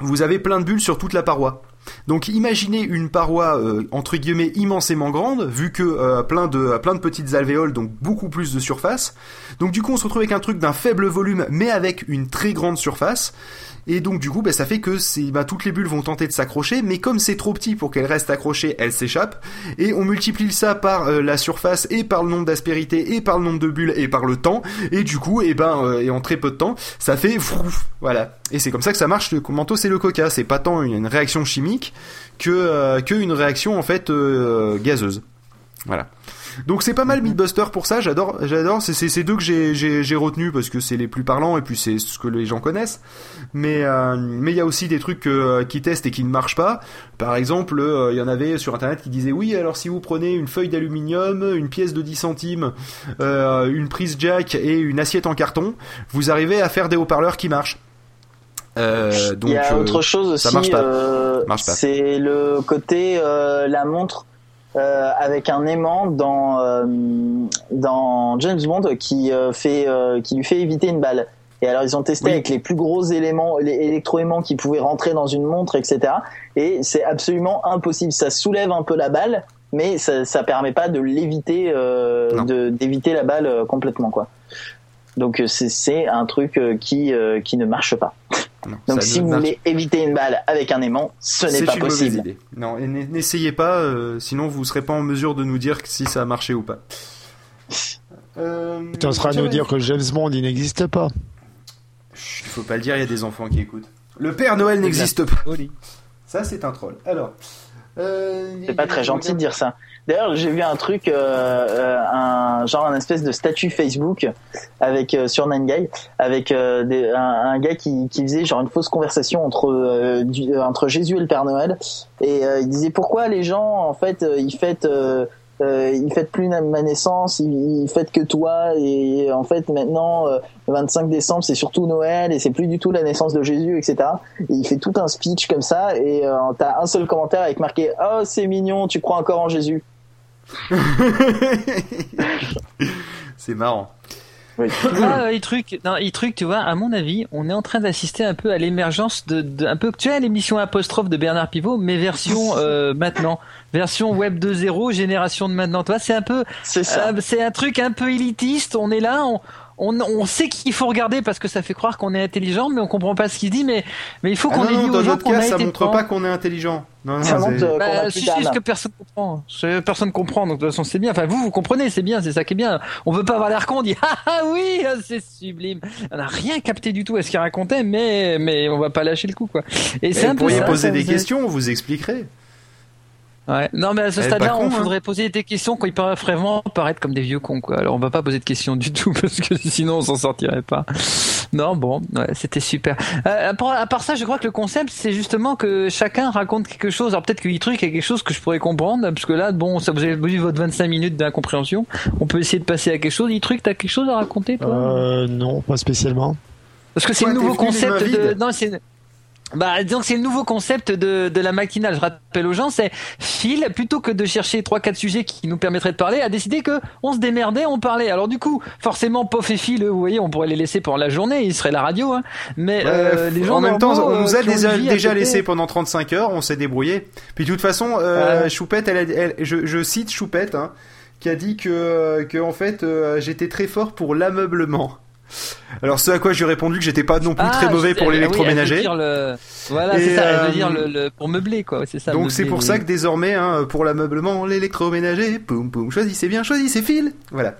vous avez plein de bulles sur toute la paroi. Donc imaginez une paroi euh, entre guillemets immensément grande, vu que euh, plein de plein de petites alvéoles, donc beaucoup plus de surface. Donc du coup on se retrouve avec un truc d'un faible volume, mais avec une très grande surface. Et donc du coup, bah, ça fait que c'est, bah, toutes les bulles vont tenter de s'accrocher, mais comme c'est trop petit pour qu'elles restent accrochées, elles s'échappent. Et on multiplie ça par euh, la surface et par le nombre d'aspérités et par le nombre de bulles et par le temps. Et du coup, et ben, euh, et en très peu de temps, ça fait voilà. Et c'est comme ça que ça marche. Le manteau, c'est le coca. C'est pas tant une, une réaction chimique que euh, que une réaction en fait euh, gazeuse. Voilà. Donc c'est pas mal Mythbuster pour ça, j'adore, j'adore. C'est c'est ces deux que j'ai j'ai j'ai retenu parce que c'est les plus parlants et puis c'est ce que les gens connaissent. Mais euh, mais il y a aussi des trucs euh, qui testent et qui ne marchent pas. Par exemple, euh, il y en avait sur internet qui disaient oui, alors si vous prenez une feuille d'aluminium, une pièce de 10 centimes, euh, une prise jack et une assiette en carton, vous arrivez à faire des haut-parleurs qui marchent. Euh, donc Il y a euh, autre chose ça aussi, marche pas. euh, Marche pas. c'est le côté euh, la montre euh, avec un aimant dans euh, dans James Bond qui euh, fait euh, qui lui fait éviter une balle. Et alors ils ont testé Oui. avec les plus gros éléments, les électroaimants qui pouvaient rentrer dans une montre, etc. Et c'est absolument impossible. Ça soulève un peu la balle, mais ça ça permet pas de l'éviter, euh, d'éviter la balle euh, complètement quoi. Donc euh, c'est un truc euh, qui euh, qui ne marche pas. non, Donc si ne vous marche voulez éviter une balle avec un aimant, ce n'est pas une possible. idée. Non, et n'essayez pas, euh, sinon vous serez pas en mesure de nous dire si ça a marché ou pas. Euh, Tu seras à nous dire que James Bond il n'existe pas. Chut, faut pas le dire, il y a des enfants qui écoutent. Le Père Noël n'existe pas. Ça, c'est un troll. Alors. Euh, C'est pas très gentil de dire ça. D'ailleurs, j'ai vu un truc, euh, euh, un genre un espèce de statut Facebook avec euh, sur Nine avec euh, un, un gars qui, qui faisait genre une fausse conversation entre euh, du- euh, entre Jésus et le Père Noël et il disait pourquoi les gens en fait ils fêtent euh, ils fêtent plus ma naissance, ils, ils fêtent que toi et en fait maintenant euh, le 25 décembre c'est surtout Noël et c'est plus du tout la naissance de Jésus etc. Et il fait tout un speech comme ça et euh, t'as un seul commentaire avec marqué oh c'est mignon tu crois encore en Jésus. c'est marrant. Oui. Tu vois, euh, e-truc, non, e-truc, tu vois, à mon avis, on est en train d'assister un peu à l'émergence de, de, un peu, tu vois, l'émission apostrophe de Bernard Pivot, mais version euh, maintenant, version web 2.0, génération de maintenant. Tu vois, c'est un peu, C'est ça. euh, c'est un truc un peu élitiste. On est là, on, on, on sait qu'il faut regarder parce que ça fait croire qu'on est intelligent, mais on comprend pas ce qu'il dit. Mais, mais il faut Ah qu'on non, ait non, dit dans aux gens notre qu'on cas, a ça été montre prendre. pas qu'on est intelligent. Non, non, Ça c'est- montre euh, qu'on Bah, si, si, que personne comprend. Personne comprend, donc de toute façon c'est bien. Enfin, vous, vous comprenez, c'est bien, c'est ça qui est bien. On veut pas avoir l'air con, on dit ah ah oui, ah, c'est sublime. On n'a rien capté du tout à ce qu'il racontait, mais mais on va pas lâcher le coup quoi. Et c'est un vous peu pourriez ça, poser ça, des questions, on vous expliquerait. Ouais. Non, mais à ce est stade-là, on hein. faudrait poser des questions quand ils peuvent vraiment paraître comme des vieux cons, quoi. Alors, on va pas poser de questions du tout parce que sinon, on s'en sortirait pas. Non, bon, ouais, c'était super. Euh, à, part, à part ça, je crois que le concept, c'est justement que chacun raconte quelque chose. Alors, peut-être que e-truc a quelque chose que je pourrais comprendre, parce que là, bon, ça vous avez vu votre 25 minutes d'incompréhension. On peut essayer de passer à quelque chose. e-truc, t'as quelque chose à raconter, toi? Euh, non, pas spécialement. Parce que c'est le nouveau concept de. Non, c'est. Bah, disons que c'est le nouveau concept de, de la matinale. Je rappelle aux gens, c'est Phil, plutôt que de chercher trois, quatre sujets qui nous permettraient de parler, a décidé que on se démerdait, on parlait. Alors du coup, forcément, Pof et Phil, eux, vous voyez, on pourrait les laisser pendant la journée, ils seraient la radio, hein. Mais euh, les gens en même temps, on nous euh, a déjà, déjà laissé pendant 35 heures, on s'est débrouillé. Puis de toute façon, euh, Ouais. Choupette, elle, a- elle- je, je cite Choupette, hein, qui a dit que, que en fait, euh, j'étais très fort pour l'ameublement. Alors ce à quoi j'ai répondu que j'étais pas non plus Ah, très mauvais je- pour ah oui, l'électroménager. le- Voilà, c'est ça. Elle euh, veut dire le, le- pour meubler, quoi. C'est ça. Donc c'est pour les- ça que désormais, hein, pour l'ameublement, l'électroménager, poum poum, choisissez bien, choisissez fil. Voilà.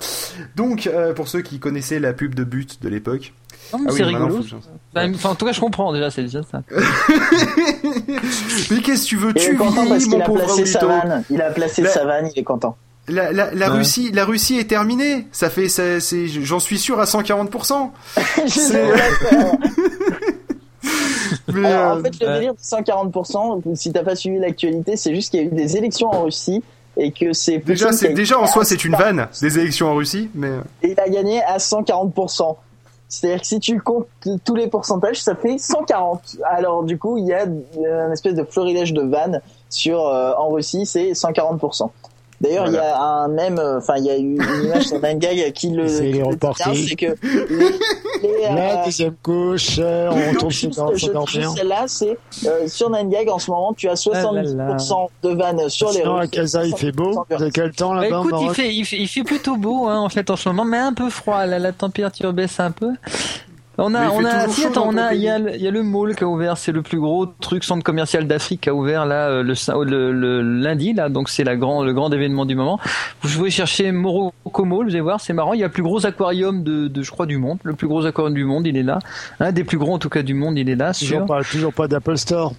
Donc euh, pour ceux qui connaissaient la pub de but de l'époque, Non, mais Ah oui, c'est rigolo. faut Enfin, en tout cas, je comprends déjà, c'est déjà ça. Mais qu'est-ce que tu veux Il est Tu a placé sa vanne. Il a placé La- sa vanne, il est content. La, la, la Ouais. Russie, la Russie est terminée. Ça fait, ça, c'est, j'en suis sûr à 140%. Je sais C'est- Mais, Alors, euh, en fait, le délire de 140%, si t'as pas suivi l'actualité, c'est juste qu'il y a eu des élections en Russie et que c'est déjà, c'est, déjà en soi, c'est une 140%. vanne des élections en Russie, mais euh, Et il a gagné à 140%. C'est-à-dire que si tu comptes tous les pourcentages, ça fait 140. Alors du coup, il y a euh, un espèce de florilège de vannes sur euh, en Russie, c'est 140%. D'ailleurs, il y a un même, euh, enfin, il y a eu une image sur Gag qui le, C'est les bien, c'est que les, les, euh, La deuxième couche, euh, on s'endormir. juste celle-là, c'est euh, sur 9gag en ce moment, tu as 70% de vannes sur les Sinon, à. Casa, il fait beau. 70% Vous avez quel temps Bah, là-bas au écoute, il fait, il, fait, il fait plutôt beau hein, en fait en ce moment, mais un peu froid. Là, la température baisse un peu. On a, on a, si, attends, on a, il y a, y a le mall qui a ouvert, c'est le plus gros truc centre commercial d'Afrique qui a ouvert là euh, le, le, le lundi là, donc c'est la grand, le grand événement du moment. Vous pouvez chercher Morocco Mall, vous allez voir, c'est marrant. Il y a le plus gros aquarium de, de, je crois, du monde, le plus gros aquarium du monde, il est là, un des plus gros en tout cas du monde, il est là, sûr. Toujours pas, toujours pas d'Apple Store.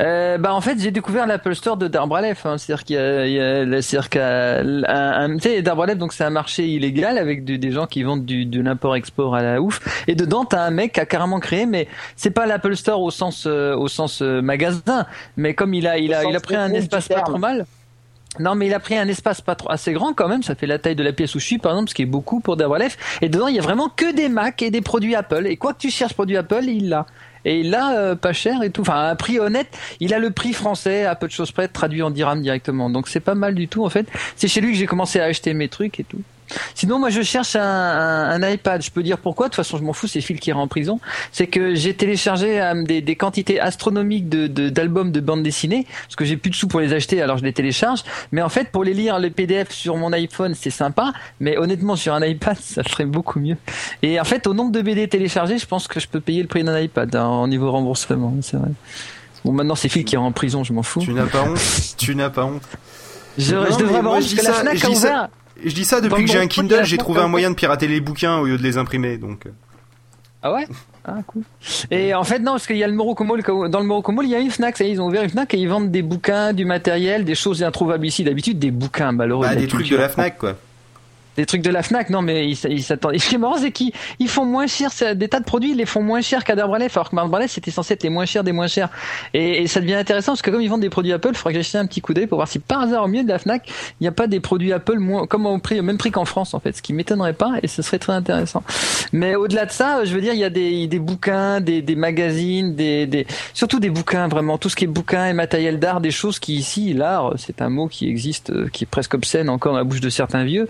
Euh, bah en fait j'ai découvert l'Apple Store de Darbralef, hein. c'est-à-dire qu'il y a, il y a c'est-à-dire un, un- tu sais Darbralef donc c'est un marché illégal avec du- des gens qui vendent du, de l'import-export à la ouf et dedans t'as un mec qui a carrément créé mais c'est pas l'Apple Store au sens euh, au sens euh, magasin mais comme il a il a il a pris un espace pas trop mal. Non, mais il a pris un espace pas trop assez grand quand même. Ça fait la taille de la pièce où je suis, par exemple, ce qui est beaucoup pour Darbralef. Et dedans, il y a vraiment que des Mac et des produits Apple. Et quoi que tu cherches produit Apple, il l'a. Et l'a euh, pas cher et tout. Enfin, un prix honnête. Il a le prix français à peu de choses près traduit en dirham directement. Donc c'est pas mal du tout en fait. C'est chez lui que j'ai commencé à acheter mes trucs et tout. Sinon, moi, je cherche un, un, un iPad. Je peux dire pourquoi. De toute façon, je m'en fous. C'est Phil qui ira en prison. C'est que j'ai téléchargé euh, des, des quantités astronomiques de de- d'albums de, bande dessinée parce que j'ai plus de sous pour les acheter. Alors je les télécharge. Mais en fait, pour les lire les PDF sur mon iPhone, c'est sympa. Mais honnêtement, sur un iPad, ça serait beaucoup mieux. Et en fait, au nombre de BD téléchargés, je pense que je peux payer le prix d'un iPad hein, en niveau remboursement. C'est vrai. Bon, maintenant, c'est Phil qui ira en prison. Je m'en fous. tu n'as pas honte. Tu n'as pas honte. Je, Non, je mais devrais avoir honte parce que la Fnac a ouvert. Je dis ça depuis que j'ai un Kindle, j'ai trouvé un moyen de pirater les bouquins au lieu de les imprimer. Donc, euh. Ah ouais? Ah cool. Et en fait non, parce qu'il y a le Morocco Mall, dans le Morocco Mall, il y a une Fnac, ça y est, ils ont ouvert une Fnac et ils vendent des bouquins, du matériel, des choses introuvables ici. D'habitude, des bouquins malheureux. Bah, des trucs de la Fnac, quoi. Des trucs de la Fnac, non mais ils s'attendent. Ce qui est marrant, c'est qu'ils ils font moins cher, des tas de produits, ils les font moins cher qu'à Darbralef, alors que Darbralef c'était censé être les moins chers des moins chers. Et, ça devient intéressant parce que comme ils vendent des produits Apple, il faudra que j'achète un petit coup d'œil pour voir si par hasard au milieu de la Fnac, il n'y a pas des produits Apple moins, comme au prix, au même prix qu'en France en fait, ce qui m'étonnerait pas et ce serait très intéressant. Mais au-delà de ça, je veux dire, il y a des, des bouquins, des, des magazines, des, des, surtout des bouquins vraiment, tout ce qui est bouquins et matériel d'art, des choses qui ici, l'art, c'est un mot qui existe, euh, qui est presque obscène encore dans la bouche de certains vieux.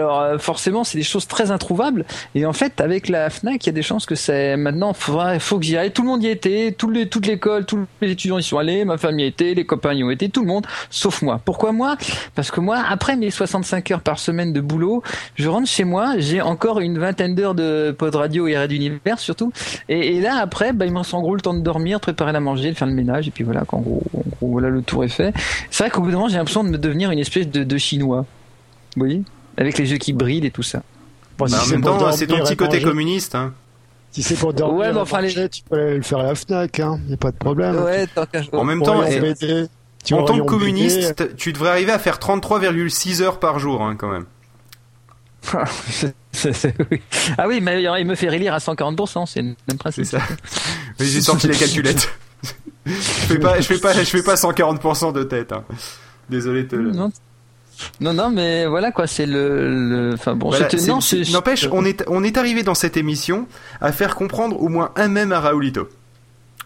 Euh, forcément, c'est des choses très introuvables. Et en fait, avec la Fnac, il y a des chances que c'est maintenant, faudra, faut que j'y aille. Tout le monde y était, les, toute l'école, tous les étudiants y sont allés, ma famille y était, les copains y ont été, tout le monde, sauf moi. Pourquoi moi? Parce que moi, après mes 65 heures par semaine de boulot, je rentre chez moi, j'ai encore une vingtaine d'heures de pod radio et Red d'univers surtout. Et, là, après, bah, il me reste en gros le temps de dormir, de préparer la manger, de faire le ménage, et puis voilà, qu'en gros, en gros, voilà, le tour est fait. C'est vrai qu'au bout d'un moment, j'ai l'impression de me devenir une espèce de, de chinois. Vous voyez? Avec les yeux qui brillent et tout ça. Bon, si Bah, en même temps, c'est ton petit et côté manger- communiste. Hein. Si c'est pour dormir, Ouais, mais enfin, manger, tu peux aller le faire à la Fnac, hein. Y a pas de problème. Ouais, tant qu'à- En même temps, eh, BD, tu en tant que communiste, BD, tu devrais arriver à faire 33,6 heures par jour, hein, quand même. Oui. Ah oui, mais il me fait relire à 140%, c'est le même C'est principe. ça. Mais j'ai sorti la calculette. je fais pas, je fais pas, je fais pas 140% de tête. Hein. Désolé de te le. Non. Non, non, mais voilà quoi, c'est le, le. Enfin bon, Voilà, N'empêche, on est, on est arrivé dans cette émission à faire comprendre au moins un même à Raoulito.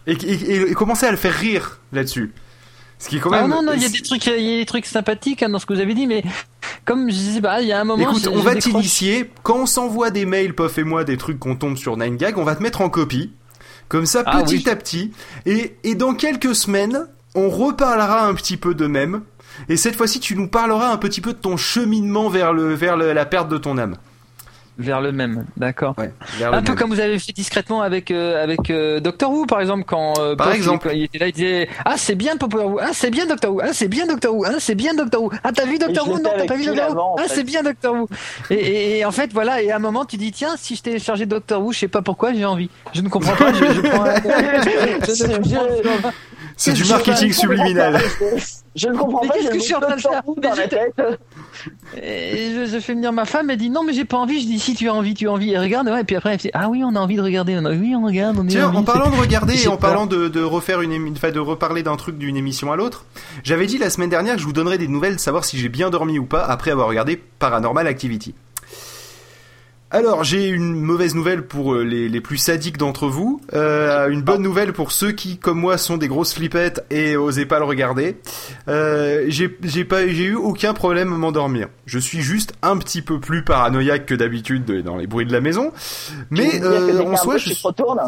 Et, et, et- et commencer à le faire rire là-dessus. Ce qui est quand Ah même. non, non, il y a des trucs, il y a des trucs sympathiques hein, dans ce que vous avez dit, mais comme je sais pas, il y a un moment. Écoute, on va t'initier. Quand on s'envoie des mails, Pof et moi, des trucs qu'on tombe sur 9gag, on va te mettre en copie. Comme ça, Ah petit oui. à petit. Et, et dans quelques semaines, on reparlera un petit peu de même. Et cette fois-ci, tu nous parleras un petit peu de ton cheminement vers, le, vers le- la perte de ton âme. vers le même, d'accord. Ouais, Un peu même. comme vous avez fait discrètement avec euh, avec euh, Doctor Who par exemple quand euh, Par exemple. il, il était là il disait ah c'est bien Doctor Who ah c'est bien Doctor Who ah c'est bien Doctor Who ah c'est bien Doctor Who ah t'as vu Doctor je Who non t'as pas vu Doctor Who ah c'est bien Doctor Who et, et, et en fait voilà et à un moment tu dis tiens si je téléchargeais Doctor Who je sais pas pourquoi j'ai envie je ne comprends pas je, je prends un- je ne comprends pas. C'est du marketing Je subliminal. pas, je- ne comprends Mais pas. qu'est-ce que je suis en train de faire. Et je, je fais venir ma femme, elle dit non mais j'ai pas envie, je dis si tu as envie, tu as envie, et regarde, ouais, et puis après elle fait ah oui on a envie de regarder, on a- oui on regarde, on est Tiens, envie, en parlant de regarder et en parlant de, de refaire une, émi- enfin, de reparler d'un truc d'une émission à l'autre, j'avais dit la semaine dernière que je vous donnerais des nouvelles, savoir si j'ai bien dormi ou pas après avoir regardé Paranormal Activity. Alors, j'ai une mauvaise nouvelle pour euh, les, les plus sadiques d'entre vous, euh, une bonne nouvelle pour ceux qui, comme moi, sont des grosses flippettes et osaient pas le regarder. Euh, j'ai j'ai pas, j'ai eu aucun problème à m'endormir. Je suis juste un petit peu plus paranoïaque que d'habitude de- dans les bruits de la maison, mais euh, en soi, je tu te retournes.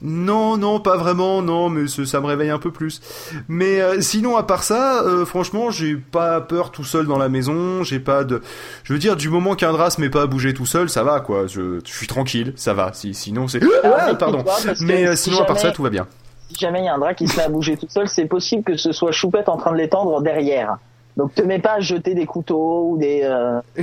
non, non, pas vraiment, non, mais ça me réveille un peu plus. Mais euh, sinon, à part ça, euh, franchement, j'ai pas peur tout seul dans la maison. J'ai pas de, je veux dire, du moment qu'un drap se met pas à bouger tout seul, ça va, quoi. Je, je suis tranquille, ça va. Si, sinon, c'est, ah, mais pardon. Mais euh, si sinon, à part jamais- ça, tout va bien. Si jamais il y a un drap qui se met à bouger tout seul, c'est possible que ce soit Choupette en train de l'étendre derrière. Donc te mets pas à jeter des couteaux ou des. euh,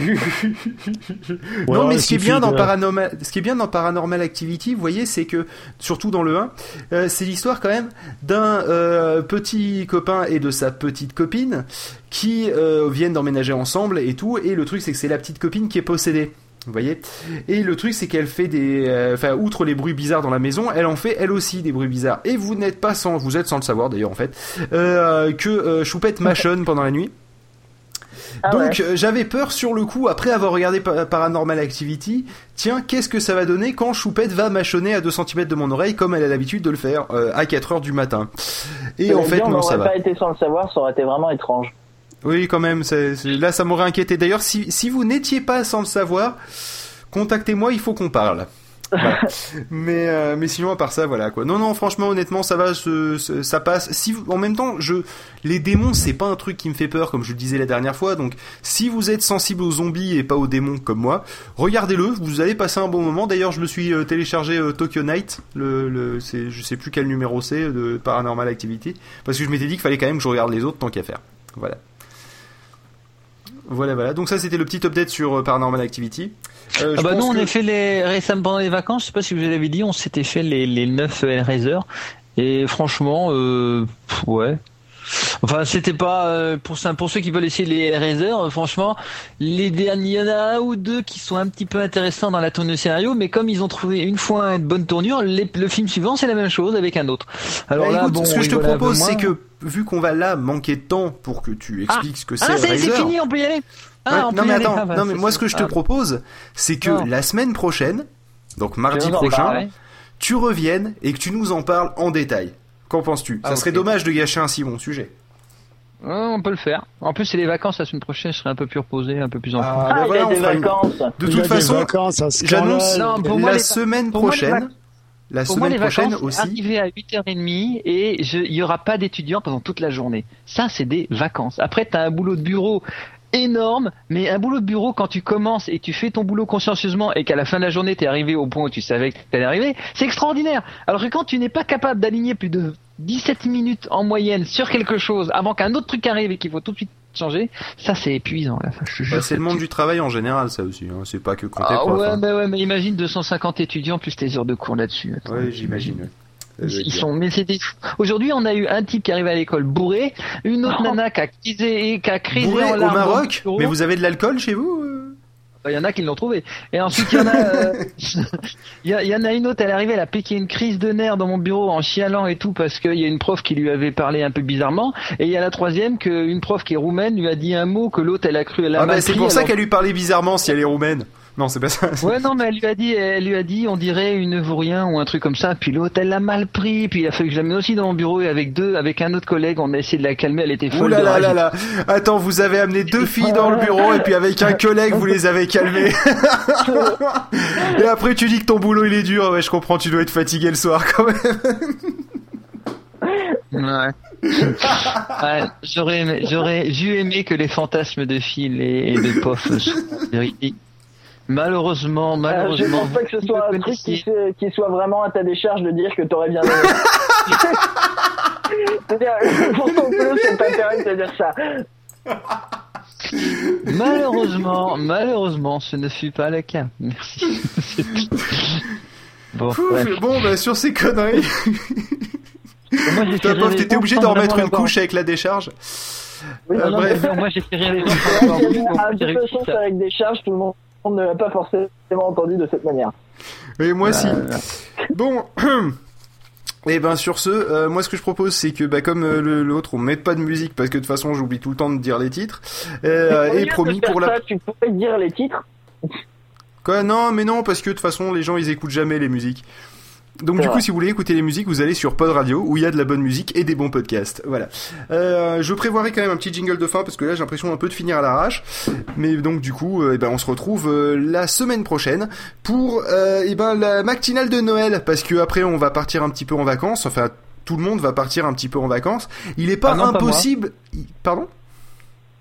non, mais ce qui est bien dans Paranormal, ce qui est bien dans Paranormal Activity, vous voyez, c'est que surtout dans le 1, euh, c'est l'histoire quand même d'un euh, petit copain et de sa petite copine qui euh, viennent d'emménager ensemble et tout. Et le truc, c'est que c'est la petite copine qui est possédée. Vous voyez Et le truc, c'est qu'elle fait des... euh, Enfin, outre les bruits bizarres dans la maison, elle en fait elle aussi des bruits bizarres. Et vous n'êtes pas sans... Vous êtes sans le savoir d'ailleurs, en fait, euh, que euh, Choupette mâchonne pendant la nuit. Ah Donc ouais. euh, j'avais peur sur le coup, après avoir regardé Pa- Paranormal Activity, tiens, qu'est-ce que ça va donner quand Choupette va mâchonner à 2 cm de mon oreille comme elle a l'habitude de le faire euh, à 4 heures du matin? Et en fait, on non, ça va. pas été sans le savoir, ça aurait été vraiment étrange. Oui, quand même, c'est- c'est- là ça m'aurait inquiété. D'ailleurs, si, si vous n'étiez pas sans le savoir, contactez-moi, il faut qu'on parle. Voilà. mais euh, mais sinon à part ça voilà quoi. Non non franchement honnêtement ça va ça passe. Si vous- en même temps je les démons c'est pas un truc qui me fait peur comme je le disais la dernière fois. Donc si vous êtes sensible aux zombies et pas aux démons comme moi regardez-le. Vous allez passer un bon moment. D'ailleurs je me suis euh, téléchargé euh, Tokyo Night le, le c'est je sais plus quel numéro c'est de Paranormal Activity parce que je m'étais dit qu'il fallait quand même que je regarde les autres tant qu'à faire. Voilà voilà voilà donc ça c'était le petit update sur euh, Paranormal Activity Euh, Ah bah nous on que- a fait les récemment pendant les vacances, je sais pas si vous l'avez dit, on s'était fait les les 9 Hellraiser et franchement euh, pff, ouais. Enfin, c'était pas euh, pour ça pour ceux qui veulent essayer les Hellraiser, euh, franchement, les derniers il y en a un ou deux qui sont un petit peu intéressants dans la tourne de scénario, mais comme ils ont trouvé une fois une bonne tournure, les- le film suivant c'est la même chose avec un autre. Alors Bah, là, écoute, bon, ce que je te propose, c'est que vu qu'on va là manquer de temps pour que tu expliques ce que c'est ah, ça y est, c'est fini, on peut y aller. Ah, Ouais, non mais aller. attends, Ah, bah, non mais c'est moi ce que je te Ah. propose, c'est que Non. la semaine prochaine, donc mardi prochain, parle. Ouais. tu reviennes et que tu nous en parles en détail. Qu'en penses-tu? Ah, Ça serait dommage de gâcher un si bon sujet. On peut le faire. En plus, c'est les vacances la semaine prochaine, je serai un peu plus reposé, un peu plus en forme. Ah, bah il voilà, on des fera une- vacances. De toute façon, vacances, j'annonce scandale. Non, pour moi, la les- semaine pour moi, les prochaine, la Pour moi, semaine les prochaine vacances, aussi. arriver à 8h30 et je- il y aura pas d'étudiants pendant toute la journée. Ça, c'est des vacances. Après, tu as un boulot de bureau énorme, mais un boulot de bureau quand tu commences et tu fais ton boulot consciencieusement et qu'à la fin de la journée tu es arrivé au point où tu savais que tu allais arriver, c'est extraordinaire. Alors que quand tu n'es pas capable d'aligner plus de 17 minutes en moyenne sur quelque chose avant qu'un autre truc arrive et qu'il faut tout de suite changer, ça c'est épuisant. Bah, c'est le monde du travail en général, ça aussi. hein. C'est pas que quand t'es Ah ouais, hein. bah ouais, mais imagine 250 étudiants plus tes heures de cours là-dessus. Ouais, j'imagine. ouais. Ils sont, mais c'était. Aujourd'hui, on a eu un type qui arrive à l'école bourré, une autre Oh. nana qui a crisé, qui a crisé Bourré en au larmes Maroc? Mais vous avez de l'alcool chez vous euh? Il y en a qui l'ont trouvé. Et ensuite, il y en a, euh, il y, a- il y en a une autre, elle est arrivée, elle a piqué une crise de nerfs dans mon bureau en chialant et tout parce qu'il y a une prof qui lui avait parlé un peu bizarrement. Et il y a la troisième que une prof qui est roumaine lui a dit un mot que l'autre elle a cru, elle a Ah bah c'est pour ça qu'elle lui parlait bizarrement si elle est roumaine. Non, c'est pas ça. Ouais, non, mais elle lui a dit, elle lui a dit, on dirait une vaurien ou un truc comme ça. Puis l'autre, elle l'a mal pris. Puis il a fallu que je l'amène aussi dans mon bureau et avec deux, avec un autre collègue, on a essayé de la calmer. Elle était Ouh folle. là de là rage. là là. Attends, vous avez amené deux filles dans le bureau et puis avec un collègue vous les avez calmées. et après tu dis que ton boulot il est dur. Ouais, je comprends, tu dois être fatigué le soir quand même. Ouais. Ouais, j'aurais, aimé- j'aurais, j'ai aimé que les fantasmes de Phil et, et de Poff soient véridiques. Malheureusement, Euh, je malheureusement. pense pas que ce soit un truc qui, qui soit vraiment à ta décharge de dire que t'aurais bien aimé. C'est-à-dire, pour ton boulot, c'est pas terrible de dire ça. Malheureusement, malheureusement, ce ne fut pas le cas. Merci. Bon, bon, bah sur ces conneries, rire pauvre, t'étais obligé d'en remettre une couche avec la décharge. Oui, Euh, Ah non, bref. non, moi, j'ai fait rire les gens Ah, de toute façon, c'est ça. avec des charges, tout le monde ne l'a pas forcément entendu de cette manière. Et moi aussi. Euh, Bon. Et ben sur ce, euh, moi ce que je propose c'est que bah comme euh, le- l'autre on met pas de musique parce que de toute façon j'oublie tout le temps de dire les titres. Euh, et promis pour la ça, tu pourrais dire les titres. Quoi? Non, mais non, parce que de toute façon, les gens, ils écoutent jamais les musiques. Donc du coup, si vous voulez écouter les musiques, vous allez sur Pod Radio où il y a de la bonne musique et des bons podcasts. Voilà. Euh, je prévoirai quand même un petit jingle de fin parce que là, j'ai l'impression un peu de finir à l'arrache. Mais donc du coup, euh, eh ben, on se retrouve euh, la semaine prochaine pour euh, eh ben la matinale de Noël parce que après, on va partir un petit peu en vacances. Enfin, tout le monde va partir un petit peu en vacances. Il est pas Ah non, impossible. Pardon?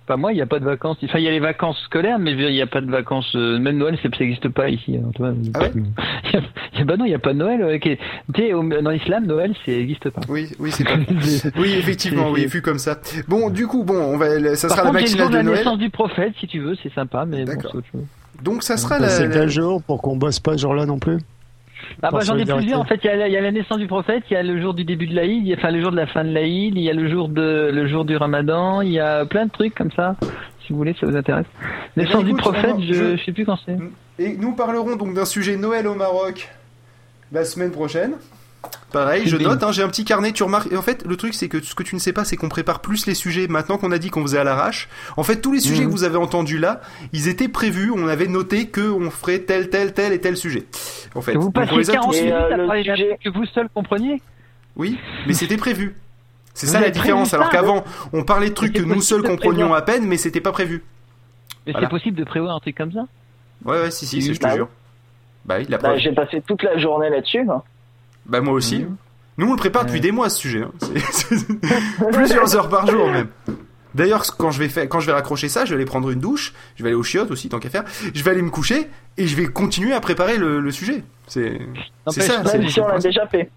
Pas moi, il n'y a pas de vacances. Enfin, il y a les vacances scolaires, mais il n'y a pas de vacances. euh, Même Noël, ça n'existe pas ici. hein, tu vois. Ah ouais? Il y a- il y a- Bah non, il n'y a pas de Noël. euh, Tu sais, dans l'islam, Noël, ça n'existe pas. Oui, oui, c'est pas. Oui, effectivement, oui, vu comme ça. Bon, du coup, bon, on va, ça Par sera la contre, matinale de la Noël. naissance du prophète, si tu veux, c'est sympa, mais bon, D'accord. c'est autre chose. Donc ça sera Bah, la. c'est quel jour pour qu'on bosse pas ce jour-là non plus? Ah bah j'en ai plusieurs en fait. Il y, a la, il y a la naissance du prophète, il y a le jour du début de l'Aïd, il y a enfin le jour de la fin de l'Aïd, il y a le jour de le jour du Ramadan, il y a plein de trucs comme ça. Si vous voulez, ça vous intéresse. Eh ben, Naissance du prophète, on va- je, je- je sais plus quand c'est. Et nous parlerons donc d'un sujet Noël au Maroc la semaine prochaine. Pareil, je note, hein, j'ai un petit carnet, tu remarques. Et en fait, le truc, c'est que ce que tu ne sais pas, c'est qu'on prépare plus les sujets maintenant qu'on a dit qu'on faisait à l'arrache. En fait, tous les sujets Mhm. que vous avez entendus là, ils étaient prévus, on avait noté que on ferait tel, tel, tel et tel sujet. En fait, vous a 40 tous- Et, minutes euh, sujet- truc que vous seul compreniez. Oui, mais c'était prévu. C'est ça la différence. ça, Alors qu'avant, on parlait de trucs que nous seuls comprenions à peine, mais c'était pas prévu. Mais Voilà. c'est possible de prévoir un truc comme ça? Ouais, ouais, si, si, si, je te Bah oui. jure. Bah oui, Bah, j'ai passé toute la journée là-dessus. hein. Bah moi aussi. Nous on le prépare depuis des mois ce sujet. hein. C'est- c'est- Plusieurs heures par jour même. D'ailleurs, quand je vais faire, quand je vais raccrocher ça, je vais aller prendre une douche, je vais aller au chiottes aussi tant qu'à faire. Je vais aller me coucher et je vais continuer à préparer le, le sujet. C'est ça. c'est- Même si on l'a principe. déjà fait.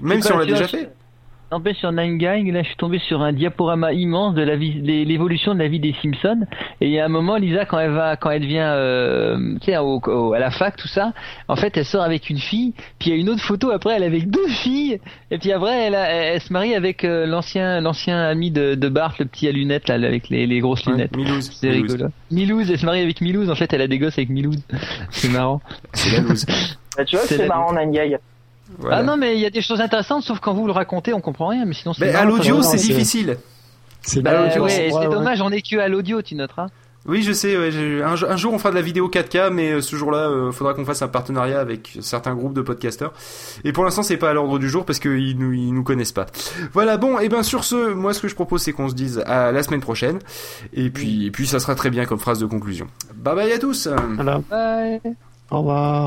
Même C'est si on l'a déjà fait. N'empêche sur Nine Gag, là je suis tombé sur un diaporama immense de la vie, des- l'évolution de la vie des Simpsons. Et il y a un moment, Lisa, quand elle va, quand elle vient, euh, tu sais, au- au- à la fac, tout ça, en fait, elle sort avec une fille. Puis il y a une autre photo après, elle est avec deux filles. Et puis après, elle, a- elle, elle se marie avec euh, l'ancien, l'ancien ami de, de Bart, le petit à lunettes là, avec les, les grosses Ouais, lunettes. Milouz. C'est rigolo. Milouz, elle se marie avec Milouz. En fait, elle a des gosses avec Milouz. C'est marrant. C'est la loose. Bah, tu vois, C'est marrant, Nine Gag. Voilà. Ah non, mais il y a des choses intéressantes, sauf quand vous le racontez, on comprend rien. Mais sinon, c'est Mais à l'audio, c'est difficile. C'est Bah, ouais, ouais, ouais. dommage, on est que à l'audio, tu noteras. Oui, je sais. ouais, j'ai- un, jour- un jour, on fera de la vidéo 4K, mais euh, ce jour-là, il faudra qu'on fasse un partenariat avec certains groupes de podcasteurs. Et pour l'instant, c'est pas à l'ordre du jour parce qu'ils nous, ils nous connaissent pas. Voilà. Bon, et ben sur ce, moi, ce que je propose, c'est qu'on se dise à la semaine prochaine. Et puis, et puis, ça sera très bien comme phrase de conclusion. Bye bye à tous. Voilà. Bye. Au revoir.